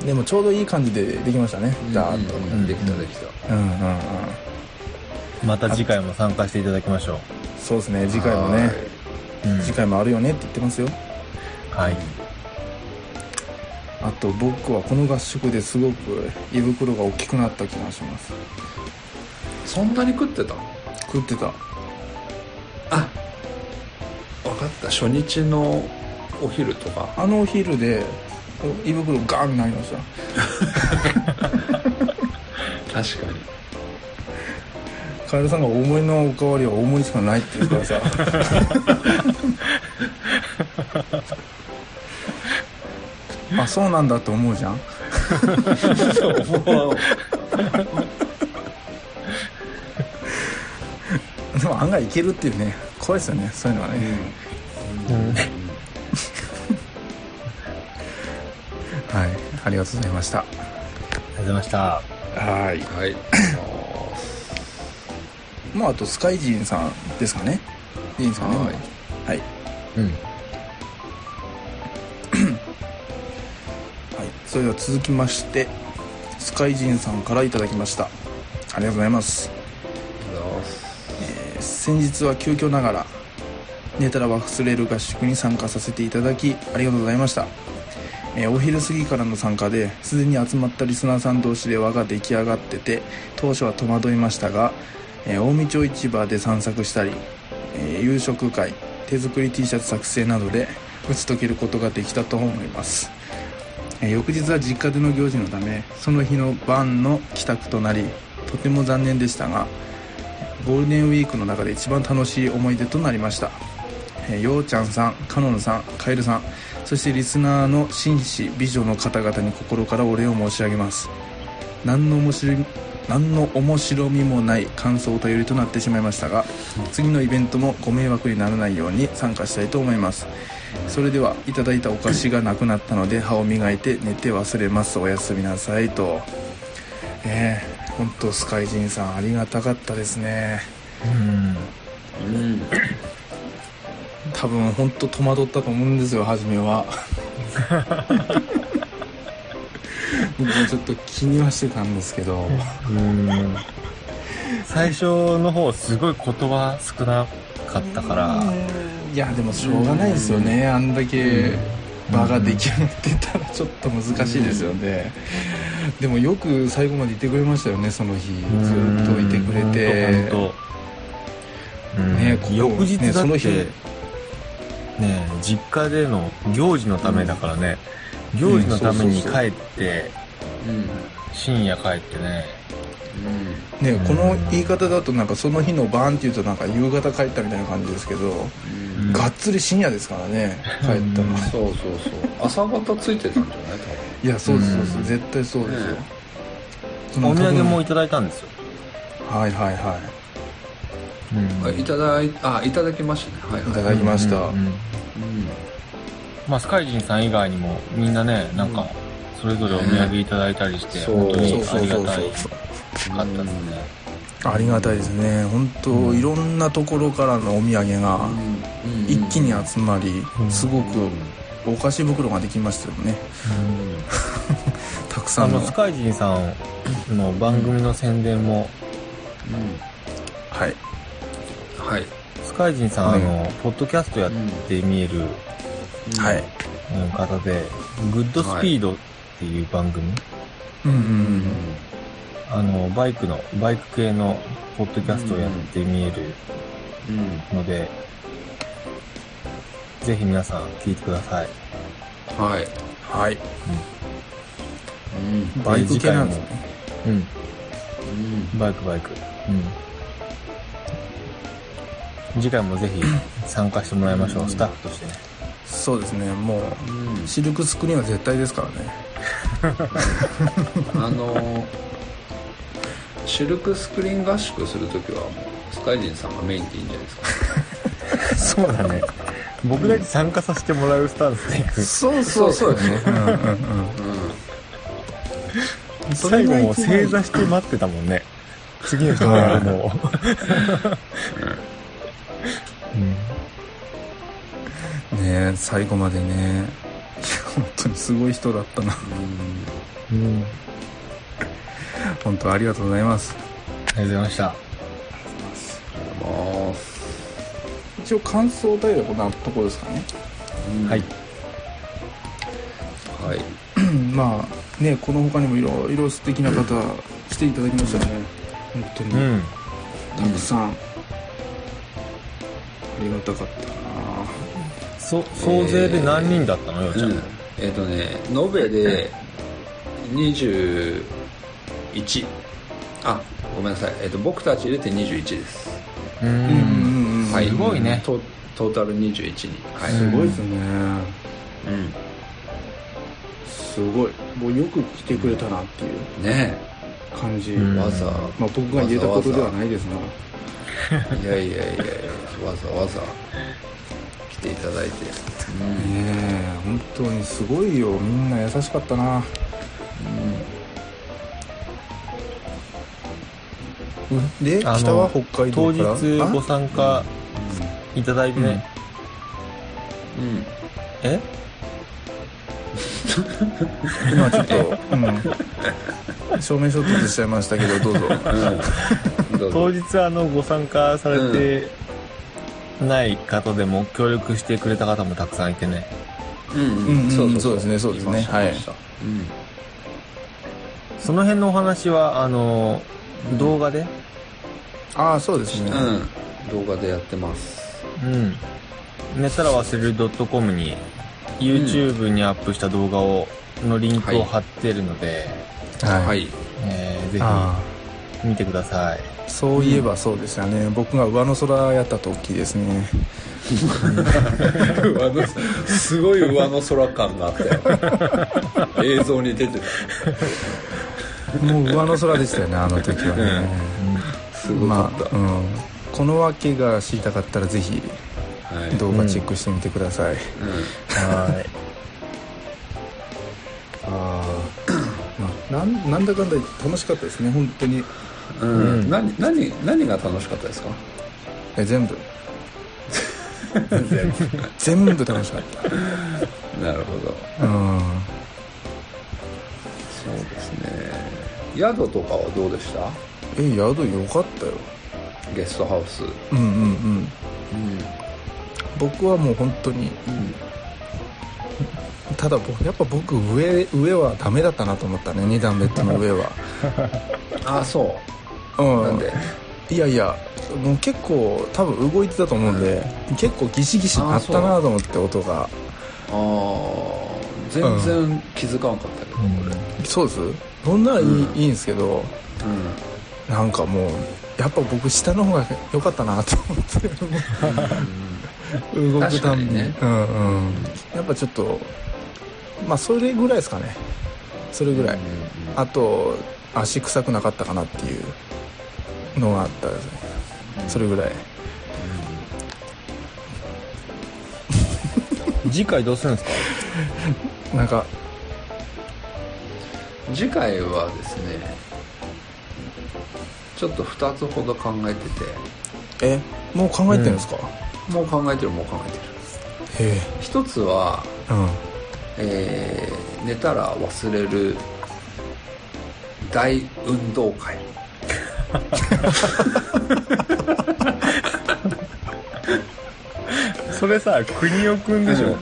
ん。でもちょうどいい感じでできましたね。ダーッと。うん。うんできたできた。うんうんうん。また次回も参加していただきましょそうですね。次回もね。う、うん。次回もあるよねって言ってますよ。はい。あと僕はこの合宿ですごく胃袋が大きくなった気がします。そんなに食ってた？食ってたあ分かった。初日のお昼とか？あのお昼でお胃袋ガーンになりました。確かに。カエルさんが大盛りのおかわりは大盛りしかないって言うからさあそうなんだって思うじゃんでも案外いけるっていうね怖いですよねそういうのはね、はい。ありがとうございました。ありがとうございました。はい。はい。まああとスカイジンさんですかね。いいんですかね。はい。はい。うん。はい、それでは続きましてスカイジンさんからいただきました。ありがとうございます、えー先日は急遽ながら寝たら忘れる合宿に参加させていただきありがとうございました、えーお昼過ぎからの参加ですでに集まったリスナーさん同士で輪が出来上がってて当初は戸惑いましたが、えー近江町市場で散策したり、えー夕食会手作り T シャツ作成などで打ち解けることができたと思います。え翌日は実家での行事のためその日の晩の帰宅となりとても残念でしたがゴールデンウィークの中で一番楽しい思い出となりました、えーようちゃんさんかのんさんかえるさんそしてリスナーの紳士美女の方々に心からお礼を申し上げます。何の面白何の面白みもない感想とよりとなってしまいましたが次のイベントもご迷惑にならないように参加したいと思います。それではいただいたお菓子がなくなったので歯を磨いて寝て忘れます。おやすみなさいと。ええ本当スカイジンさんありがたかったですね。うん。うん多分本当戸惑ったと思うんですよ初めは。僕もちょっと気にはしてたんですけど。うん。最初の方すごい言葉少なかったから。いやでもしょうがないですよねあんだけ場が出来上がってたらちょっと難しいですよね。でもよく最後までいてくれましたよねその日。ずっといてくれて。うんね翌日だってねその日。ね実家での行事のためだからね、行事のために帰って、うん深夜帰ってね。うん。ねこの言い方だとなんかその日の晩っていうとなんか夕方帰ったみたいな感じですけどうん。がっつり深夜ですからね帰ったの。うんそうそうそう。朝方ついてたんじゃないいやそうですそうです。うん。絶対そうですよ。お土産も多いただいたんですよ、分はいはいはうん。いただいあいただきましたね。はいはい。いただきました。うんまあスカイジンさん以外にもみんなねなんかそれぞれお土産いただいたりして、本当にありがたい。かったですねありがたいですね。本当いろんなところからのお土産がうん一気に集まりうん。すごくお菓子袋ができましたよね。たくさんの。あのスカイジンさんの番組の宣伝も、はいうん。はい。スカイジンさん、あのポッドキャストやって見えるはいうん。方で「グッドスピード」っていう番組、うんうんううんんあのバイクのバイク系のポッドキャストをやって見えるうん。ので、ぜひ皆さん聞いてください。はい。はい。うん。バイク系なんです。ね。うん。うん。バイクバイク。うん。次回もぜひ参加してもらいましょう、うん。スタッフとしてね。そうですね。もうん。うシルクスクリーンは絶対ですからね。あのシルクスクリーン合宿するときはもうスカイジンさんがメインでいいんじゃないですか。そうだね。僕だけ参加させてもらうスタンスでいく。そうそうそうですね。うんうんうんうそれ最後も正座して待ってたもんね。次の人がやるのをうん。ねえ最後までね。本当にすごい人だったな。うん本当ありがとうございます。ありがとうございました。一応感想タイルはこんなとこですかね。すはい。はい。まあねこの他にもいろいろ素敵な方来ていただきましたね。本当に、うん。たくさん、ありがたかったな。そ総勢で何人だったのようちゃん、うん。えっ、とね延べで21あごめんなさい、えっと僕たち入れて21です。うん。うんうんうんはい。すごいね。トトータル21人はい、うんすごいですね。うん。すごい。もうよく来てくれたなっていうね。感じ、うん。わざ、まあ僕が言えたことではないですがいやいやいやいやわざわざ。来ていただいて、ねえ本当にすごいよ。みんな優しかったなであの北は北海当道から？日ご参加いただいてね、うん、うん。え？あ 今ちょっと、うん、証明書取しちゃいましたけどどうぞ。うん、どうぞ。当日あのご参加されてない方でも協力してくれた方もたくさんいてね。うんうん。うんそうですねそうですね。はい。うん。その辺のお話はあの動画で？ああそうですね、うん、動画でやってます。うん。寝たら忘れる .com に YouTube にアップした動画をのリンクを貼ってるので、はい、はい。えーぜあひ見てください。あそういえばそうでしたね、僕が上の空やった時ですね。上のすごい上の空感があったよ。映像に出てたもう上の空でしたよねあの時はね、すごかまあ、うん、この訳が知りたかったらぜひはい。動画チェックしてみてください、うはい。ああなんなんだかんだ楽しかったですね本当に。んうん。うん。何何何が楽しかったですか？え 全部。全部。楽しかっ なるほど。たうん宿とかはどうでした？え宿よかったよ。ゲストハウス。うんうんうん。うん。僕はもう本当にただ僕やっぱ僕上上はダメだったなと思ったね。2段ベッドの上は。ああそう。うん。なんで？いやいやもう結構多分動いてたと思うんで、結構ギシギシあったなと思って音が。ああ全然気づかなかったけど、これそうです？そんならいい,、うんいいんですけどなんかもうやっぱ僕下の方が良かったなと思って動くたんびに、ね。うんうん。やっぱちょっとまあそれぐらいですかね。それぐらい、あと足臭くなかったかなっていうのがあった。ですねそれぐらい。次回どうするんですか？なんか次回はですねちょっと2つほど考えてえもう考えてるんですか、てもう考えてるもう考えてる。へ一つは、えうん。えー寝たら忘れる大運動会。それさ、国尾くんでしょ、うん。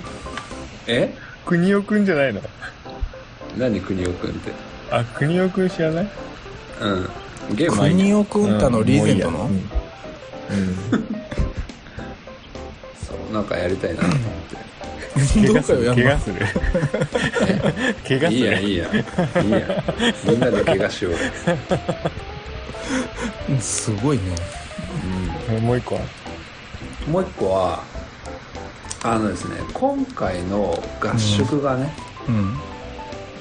え？国尾くんじゃないの？何国尾くんってあ、国尾くん知らない？うん。ゲームは国尾くんたのリーゼントの、うん。そうなんかやりたいなと思って。うん。どうかよやんの？怪我する。怪我する。いいやいいやいいやみんなで怪我しよう。すごいね。もう一個は？もう一個はあのですね今回の合宿がね、うん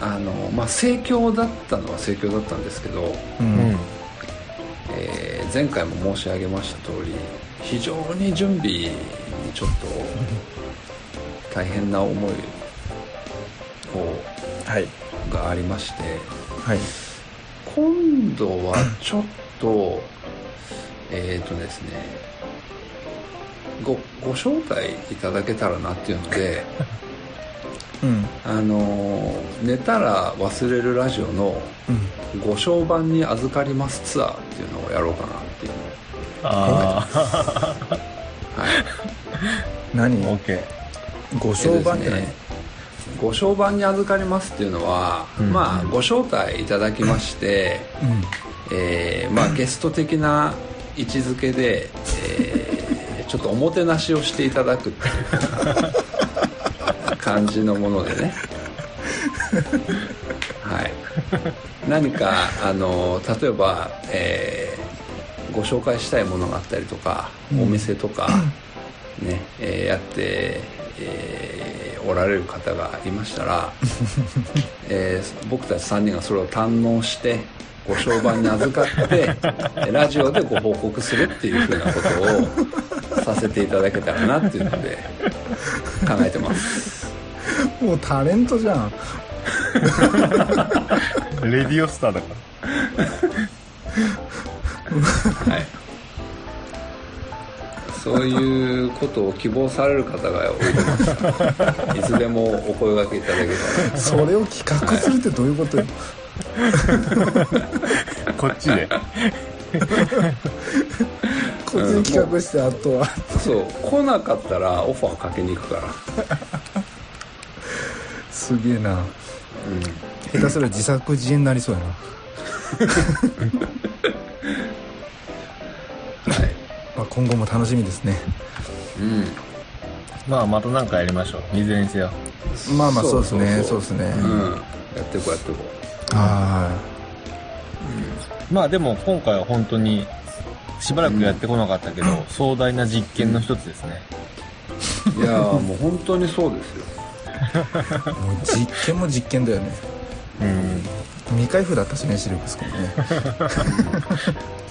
あのまあ盛況だったのは盛況だったんですけど、ううん。ん。えー前回も申し上げました通り非常に準備にちょっと大変な思いをはい。がありましてはい。今度はちょっとえっ、とですねごご招待いただけたらなっていうので うん。あの寝たら忘れるラジオのうんご商売に預かりますツアーっていうのをやろうかなっていう。あはい。何？あ、オッケー。ご商売っご商売に預かりますっていうのは、うん。まあご招待いただきまして、えーまあゲスト的な位置づけで、えーちょっとおもてなしをしていただくっていう感じのものでね。はい。何かあの例えば、えーご紹介したいものがあったりとか、お店とか、ねえーやって、えーおられる方がいましたら、えー僕たち3人がそれを堪能してご商売に預かって ラジオでご報告するっていうふうなことをさせていただけたらなっていうので考えてますもうタレントじゃん。レディオスターだから。はい。そういうことを希望される方がおい。でますいつでもお声掛けいただけたらそれを企画するってどういうことよ。こっちで。こっちに企画してあとは。そう。来なかったらオファーかけに行くからすげえな。うん。下手すら自作自演になりそうやな。はい。まあ、今後も楽しみですね。うん。まあ、また何かやりましょう。いずれにせよ。まあまあそうですね。そうですね。うん。やってこうやってこはまあでも今回は本当にしばらくやってこなかったけど、壮大な実験の一つですね。ういやーもう本当にそうですよ。いもう実験も実験だよね。うん。未開封だったしねシルクスクもね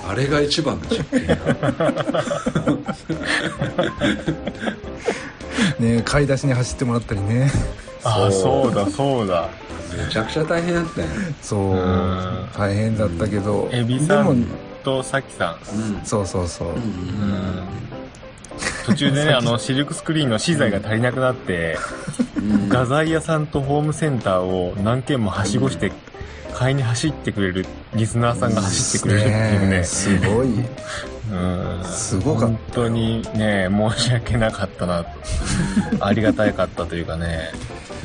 あれが一番の実験ね買い出しに走ってもらったりね。ああ、そそうだ、そうだ。めちゃくちゃ大変だったよ。ねそう。うん。大変だったけど。エビさんとさきさん。うん。そうそうそう、うんうん途中でね、あの、シルクスクリーンの資材が足りなくなって、うん画材屋さんとホームセンターを何軒もはしごして、買いに走ってくれる、リスナーさんが走ってくれるっていうね。すごいうんすごかった本当にね、申し訳なかったな。ありがたかったというかね。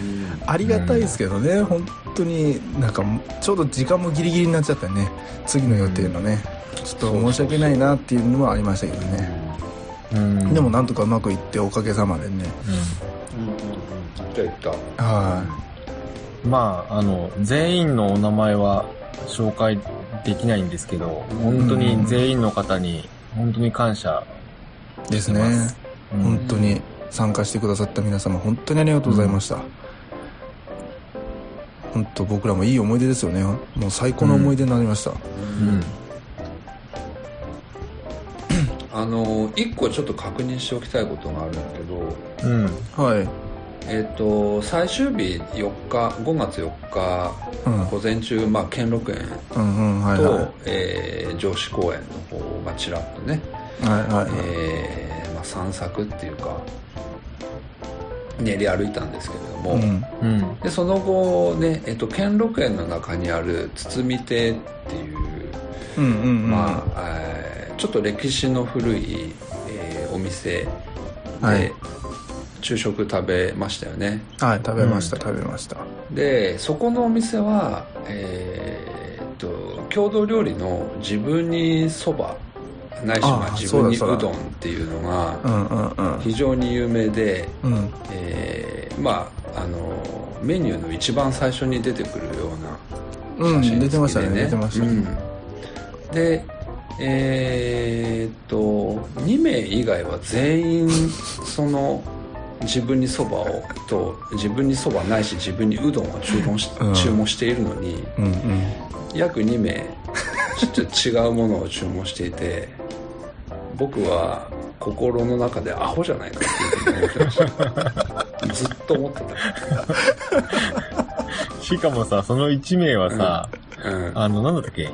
うんありがたいですけどね、本当になんかちょうど時間もギリギリになっちゃったね次の予定のね、ちょっと申し訳ないなっていうのはありましたけどね、うん。でもなんとかうまくいっておかげさまでね。うん。うん。うん。じゃあ言ったはうん。まあ、あの、全員のお名前は紹介できないん。ですけど、本当に全員の方に、本当に感謝いですねうん。本当に参加してくださった皆様本当にありがとうございました、本当僕らもいい思い出ですよねもう最高の思い出になりました、うん。あの一個ちょっと確認しておきたいことがあるんだけどうん。はいえっ、と最終日4日5月4日うん午前中、まあ、兼六園と、はえー上司公園の方がちらっとね、いはいはい、えーまあ、散策っていうか練り歩いたんですけれども、うんうん。でその後ね、えっと兼六園の中にある堤亭っていう、うんうんうんまあえーちょっと歴史の古い、えーお店で、はい。昼食食べましたよね。はい食べました、食べました。でそこのお店はえーっと郷土料理の自分にそば。ないしあまあ自分にうどんっていうのがうんうんうん。非常に有名で、うん。えーまああのメニューの一番最初に出てくるようなうん写真出てましたね出てました。ね、うん。でえーっと2名以外は全員その自分にそばをと自分にそばないし自分にうどんを注文し,、うん。注文しているのにうんうん。約2名ちょっと違うものを注文していて僕は心の中でアホじゃないかっていう思ってました。ずっと思ってしかもさ、その1名はさ、た、うん、あの、なんだったっけ？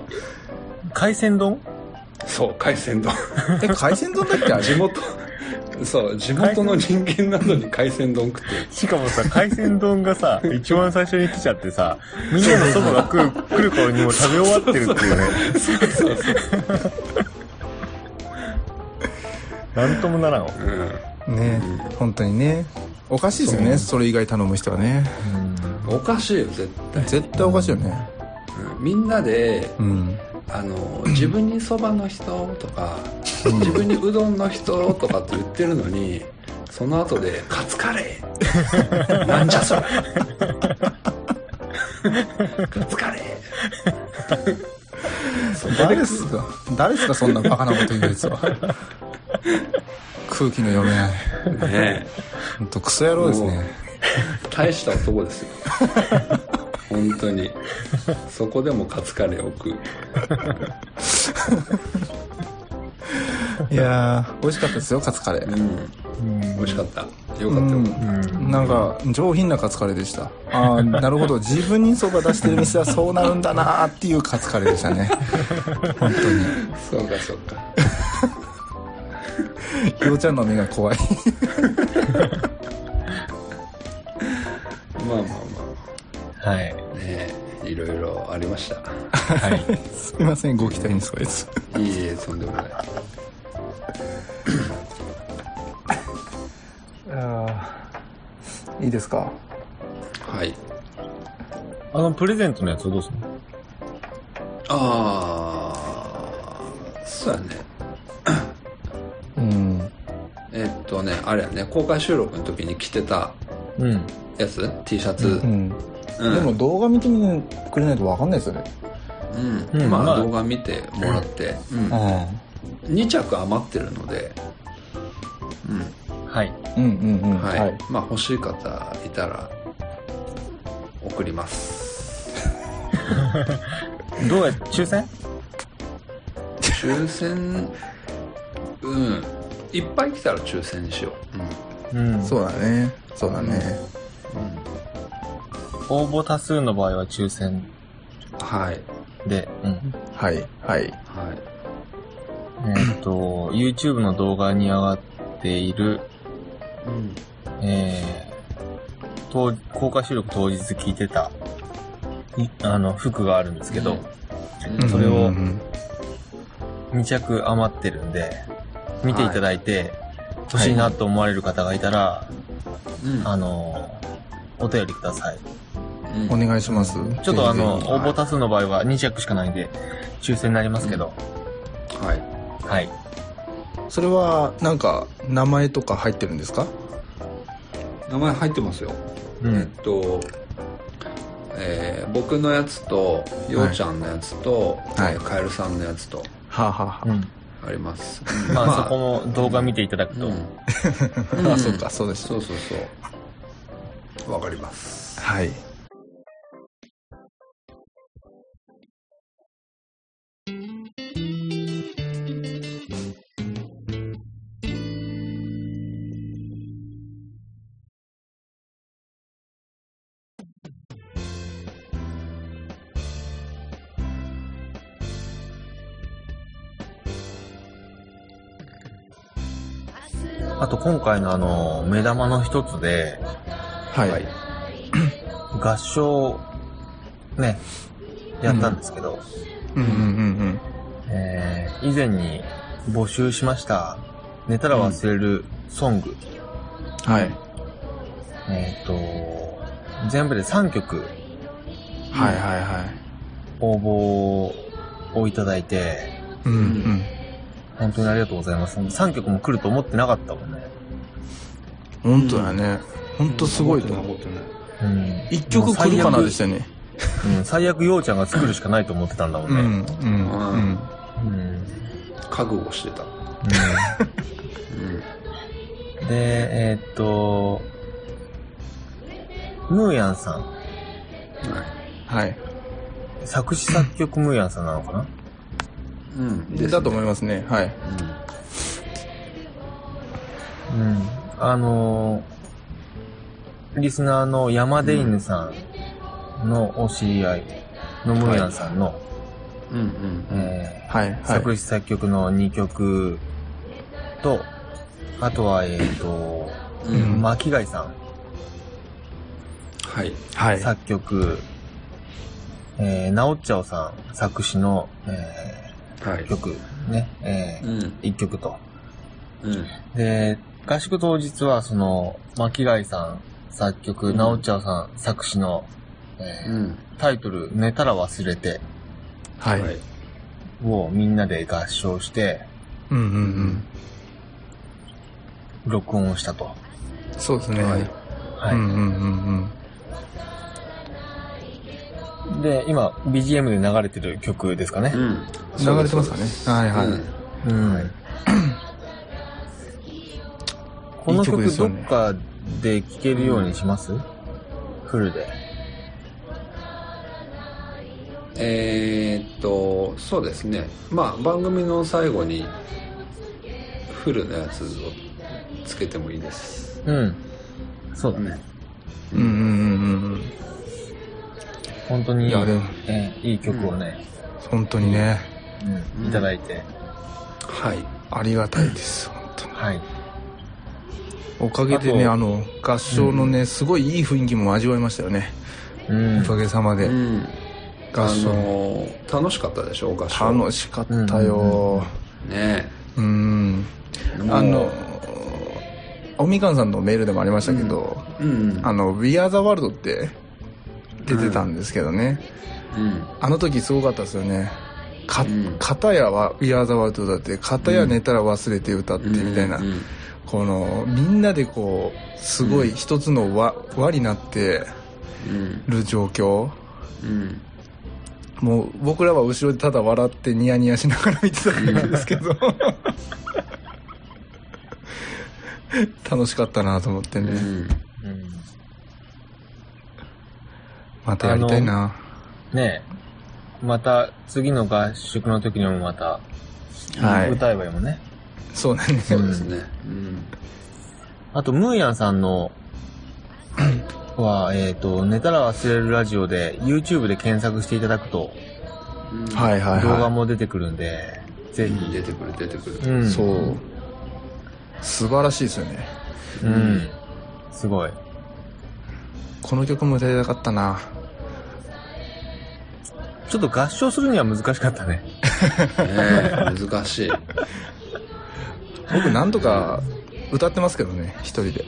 海鮮丼？そう海鮮丼。え海鮮丼だっけあれ地元？そう地元の人間なのに海鮮丼食ってる。しかもさ、海鮮丼がさ、一番最初に来ちゃってさ、みんなのそばが来る来る頃にもう食べ終わってるっていうね。そうそうなんともならんわ。うん。ね本当にね。おかしいですよねそれ以外頼む人はね。おかしいよ絶対、絶対おかしいよね。うん。みんなでうんあの自分にそばの人とか自分にうどんの人とかって言ってるのにその後でカツカレー。なんじゃそれ。カツカレー。誰っすか？誰っすか？そんなバカなこと言うやつは。空気の読めない。ね本当クソ野郎ですね。大した男ですよ本当に。そこでもカツカレーを食ういやー美味しかったですよカツカレー。うん。うん。美味しかった。よかったよ。かったうん。なんか上品なカツカレーでした。ああなるほど。自分にそば出してる店はそうなるんだなーっていうカツカレーでしたね。本そうかそうか。当にようちゃんの目が怖い。まあまあまはい。あねいろいろありました。はい。すいませんご期待に添えず。いいえとんでもない。いいですか？はい。あの、プレゼントのやつはどうすんの？ああそうやね。うん。えっとねあれやね公開収録の時に着てたうん。やつ？T シャツ？うんうんでも動画見てみてくれないと分かんないですよね。うん。まあうん。まあ動画見てもらって、うん。2着余ってるので。うん。はい。うんうんうん。はい、はい。まあ欲しい方いたら送ります。どうや、抽選？抽選？うん。いっぱい来たら抽選にしよう。うん。そうだね。そうだね。応募多数の場合は抽選うんはい。で、うん。はい、はい。はい。えーっと、YouTube の動画に上がっている、うん。えー、当公開収録当日聞いてた、いあの、服があるんですけど、うん。それをうんうん2着余ってるんで、見ていただいて、欲しいなと思われる方がいたら、うん。あの、お便りください。うん。お願いします。ちょっとあの、応募多数の場合は2着しかないんで、抽選になりますけど、はい。はい。ひそれは、なんか、名前とか入ってるんですか？名前入ってますよ。えっうん。と、えー僕のやつとようちゃんのやつと、はい。えーカエルさんのやつとはあ、はあはうん。あります、まあ、そこも動画見ていただくと、うん。あ、あ、そうか、そうです。そうそうそう。わかります。はい。今回のあの、目玉の一つで、はい。はい合唱、ね、やったんですけど、うんうんうんえー以前に募集しました、寝たら忘れるソング、うん。はい。えっ、と、全部で3曲はいはいはい。応募をいただいて、うんうん。本当にありがとうございます。3曲も来ると思ってなかったもんね。本当やね。本当すごいと思ってないうん。一曲来るかなでしたよね。うん、最悪ようちゃんが作るしかないと思ってたんだもうんん、うん、ね。うん。うん。覚悟してた、ううんん、で、えーっと、ムーヤンさん。はいはい。作詞作曲ムーヤンさんなのかな？うんねだと思いますね。はい。うん。あのーリスナーの山出犬さんのお知り合いのムーヤンさんの。作詞作曲の2曲と、あとは、えーっと、ううん。ん巻貝さん。はい。はい。作曲、えー、なおっちゃおさん作詞の、えはい。ー曲ね、えうん。ー、1曲と。うん。で、合宿当日はその、巻貝さん作曲、うんなおっちゃおさん作詞の、えーうんタイトル、寝たら忘れてはい。はいをみんなで合唱して、うん、うん、うん。録音をしたと。そうですね。はいはい。うん、うん、うん、うん。で、今、BGM で流れてる曲ですかねう。ん流れてますかねはい、はい。うんうん。このいい曲曲どっかで聴けるようにします？フルで。えーっとそうですねまあ番組の最後にフルのやつをつけてもいいですうん。そうだね。うん、うん、うん、うん。本当にいいいやでもえーいい曲をね、本当にね、うんいただいて。はいありがたいです。本当に。はい。おかげでね、あの、合唱のね、すごいいい雰囲気も味わいましたよね。うんおかげさまで。うんあ合唱。のー楽しかったでしょ合唱楽しかったよ。ねうん。もうあの、おみかんさんのメールでもありましたけど、うんあの、We Are the World って出てたんですけどね。うんあの時すごかったですよね。かうん、片やは We Are the World だって、片や寝たら忘れて歌ってみたいな。うんうんこの、みんなでこう、すごい一つの輪、輪になってうん。る状況。うん。もう僕らは後ろでただ笑ってニヤニヤしながら見てただけなんですけど。楽しかったなと思ってね、うん。うんまたやりたいな。ね、また次の合宿の時にもまたはい。歌えばいいもんね。そうなんですよそうですね。うん。あと、ムーヤンさんの、は、えっ、と、寝たら忘れるラジオで、YouTube で検索していただくと、うんはいはい動画はも出てくるんで、ぜひ。出てくる、出てくる。うん。い。そう。素晴らしいですよね。うん。すごい。この曲も歌いたかったな。ちょっと合唱するには難しかったね。ねえ難しい。僕なんとか歌ってますけどね、一人で。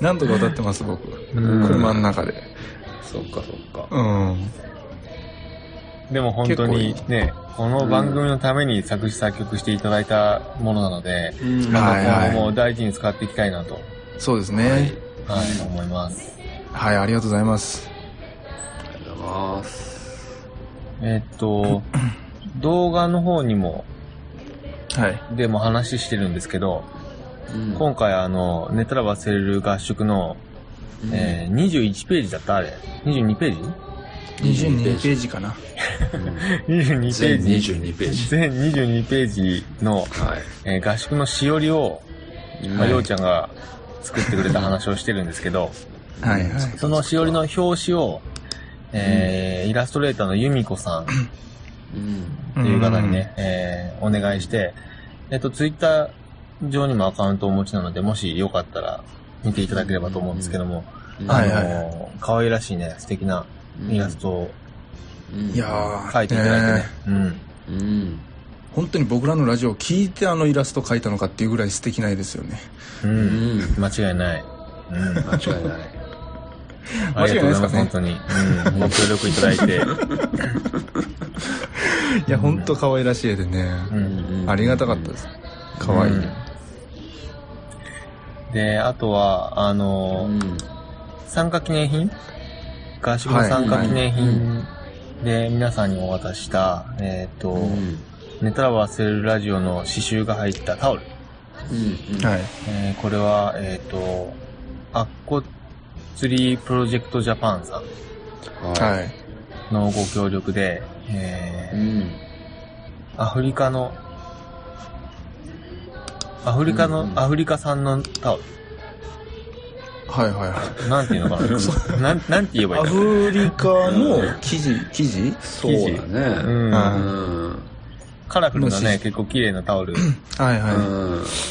なんとか歌ってます、僕。うん車の中で。そっかそっか。うん。でも本当にね、この番組のために作詞作曲していただいたものなので、うん今後も大事に使っていきたいなと、そうですね。はい。はい、思います。はい、ありがとうございます。ありがとうございます。えっと、動画の方にも、はい。でも話してるんですけど、うん今回あの、寝たら忘れる合宿の、えー、21ページだったあれ ?22 ページ？22ページかな。?22 ペ全ージ。22ページ。全22ページの、はい。えー合宿のしおりを、まあ、ようちゃんが作ってくれた話をしてるんですけど、はいはい。そのしおりの表紙を、えーイラストレーターの由美子さんうん。っていう方にね、えーお願いして、えっと、ツイッター上にもアカウントをお持ちなので、もしよかったら見ていただければと思うんですけども、うんはいあのー可愛らしいね、素敵なイラストをうんいやー、描いていただいてねね。うん。うん。本当に僕らのラジオを聞いてあのイラスト描いたのかっていうぐらい素敵な絵ですよね。う。うんん。間違いない。うん。間違いない。ありがとうございます、間違いないですかね？本当に。うん。ご協力いただいて。いや、本当可愛らしい絵でね。うん。ありがたかったです。可愛い。うんで、あとは、あのーうん。参加記念品？合宿の参加記念品で皆さんにお渡しした、えっ、と、うん。寝たら忘れるラジオの刺繍が入ったタオル。うん。はい。えーこれは、えっ、と、アッコ釣りプロジェクトジャパンさい。はい。んのご協力で、えーうん。アフリカの、アフリカの、うんうんアフリカ産のタオル。はいはいはい。なんていうのかな なん、なんて言えばいいアフリカの生地、生地？そうだね。うんうん。カラフルなね、結構綺麗なタオル はいは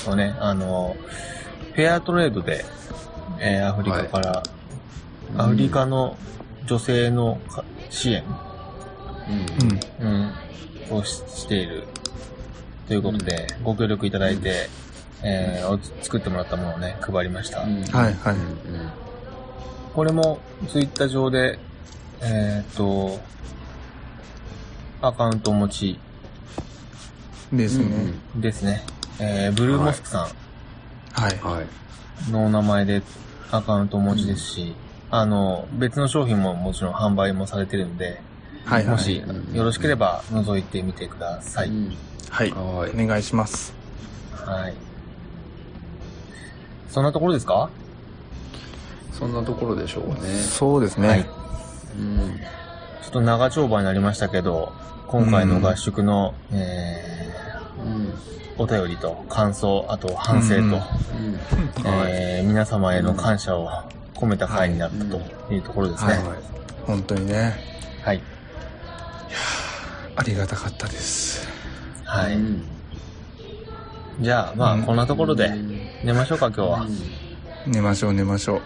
うん。をね、あの、フェアトレードで、えーアフリカから、アフリカの女性のか支援、い。うん。うん、をししているということで、ご協力いただいて、えーお作ってもらったものをね、配りました。うん。はいはいうんこれもツイッター上で、えーっと、アカウントお持ちですね。ですね。えーブルーモスクさはい。はい。んのお名前でアカウントお持ちですし、あの、別の商品ももちろん販売もされてるんで、はいはい。もしよろしければ覗いてみてください。うんはい。はい。お願いします。はい。そんなところですか？そんなところでしょうかね。そうですね。はいうん。ちょっと長丁場になりましたけど、今回の合宿の、えうん。ーお便りと感想、あと反省と、うんうん。えー皆様への感謝を込めた回になったというところですね。はい本当にね、はい。ありがたかったです。はい。うんじゃあ、まあ、うんこんなところでうん寝ましょうか、今日は。寝ましょう寝ましょう。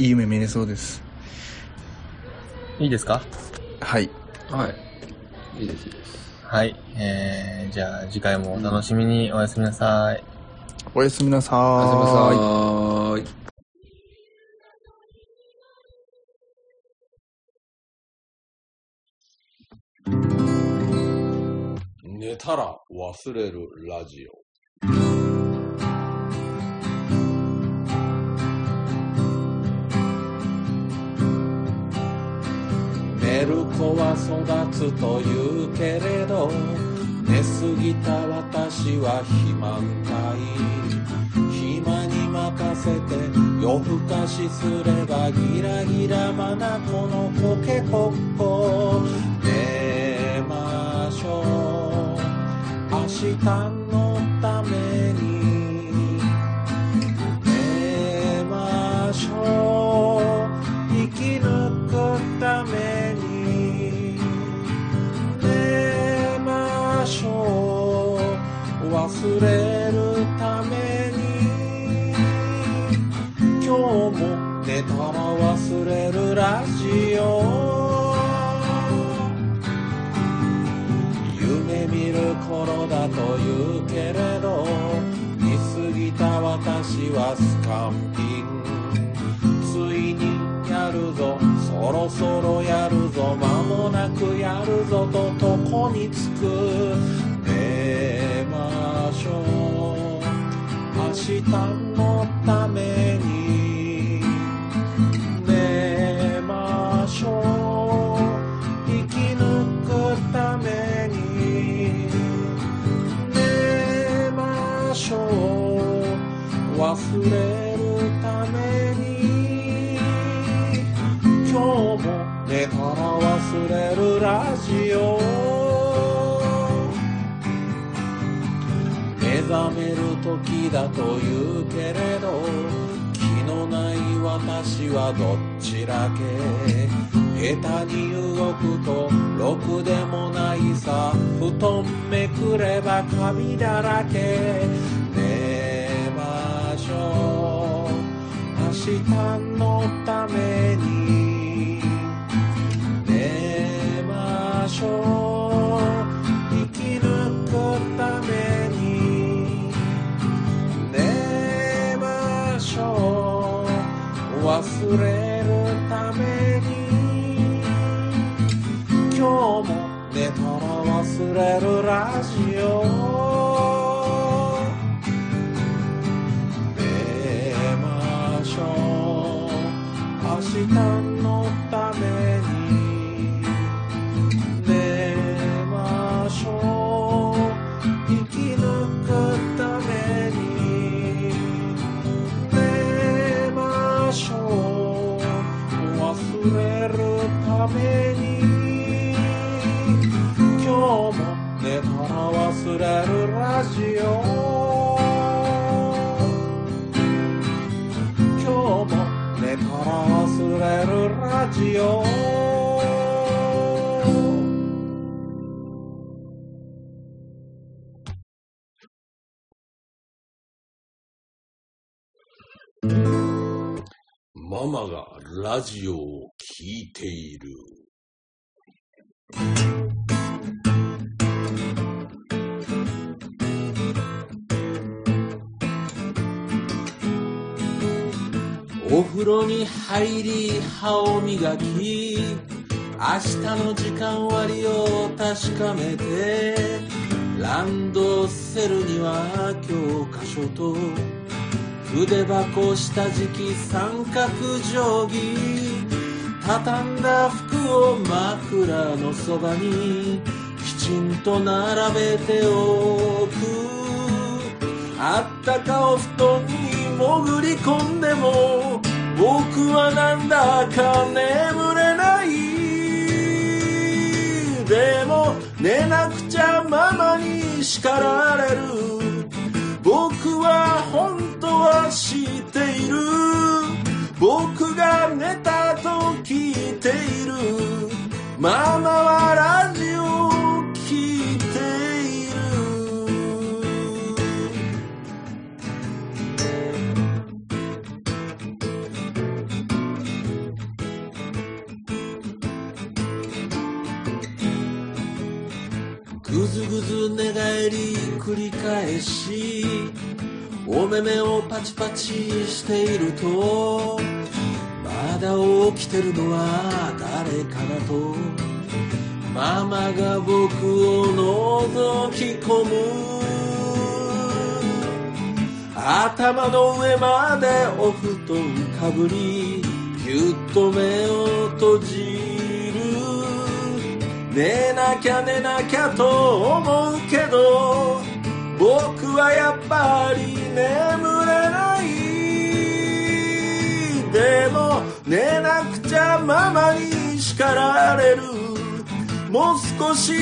いい夢見れそうです。いいですか？はい。はい。いいです、いいです。はい。えー、じゃあ、次回もお楽しみにおやすみなさい。おやすみなさーい。おやすみなさい。寝たら忘れるラジオ。寝る子は育つというけれど寝すぎた私は肥満体暇に任せて夜更かしすればギラギラまなこのコケコッコ寝う明日のために寝ましょう生き抜くために寝ましょう忘れるために今日も寝たら忘れるラジオ頃だと言うけれど見過ぎた私はスカンピン。ついにやるぞそろそろやるぞ間もなくやるぞと床につく。寝ましょう。明日のために忘れるために今日も寝たら忘れるラジオ。目覚める時だと言うけれど気のない私はどっちらけ。下手に動くとろくでもないさ布団めくればカビだらけ。日のために寝ましょう。生き抜くために。寝ましょう。忘れるために。今日も寝たら忘れるラジオ。う明日のために寝ましょう。生き抜くために。寝ましょう。忘れるために。今日も寝たら忘れるラジオ。ラジオママがラジオを聴いている。お風呂に入り歯を磨き明日の時間割を確かめてランドセルには教科書と筆箱下敷き三角定規畳んだ服を枕のそばにきちんと並べておく。あったかお布団潜り込んでも僕はなんだか眠れない。でも寝なくちゃママに叱られる。僕は本当は知っている。僕が寝たと聞いている。ママはラジオ寝返り繰り返しお目目をパチパチしているとまだ起きてるのは誰かなとママが僕を覗き込む。頭の上までお布団かぶりぎゅっと目を閉じ寝なきゃ寝なきゃと思うけど僕はやっぱり眠れない。でも寝なくちゃママに叱られる。もう少し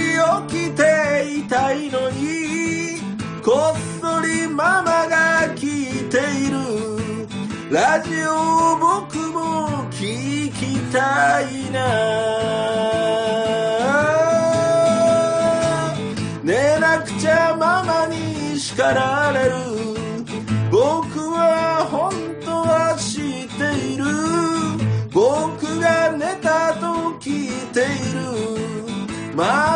起きていたいのにこっそりママが聞いている。ラジオを僕も聞きたいな。叱られる。僕は本当は知っている。僕が寝たと聞いている。まあ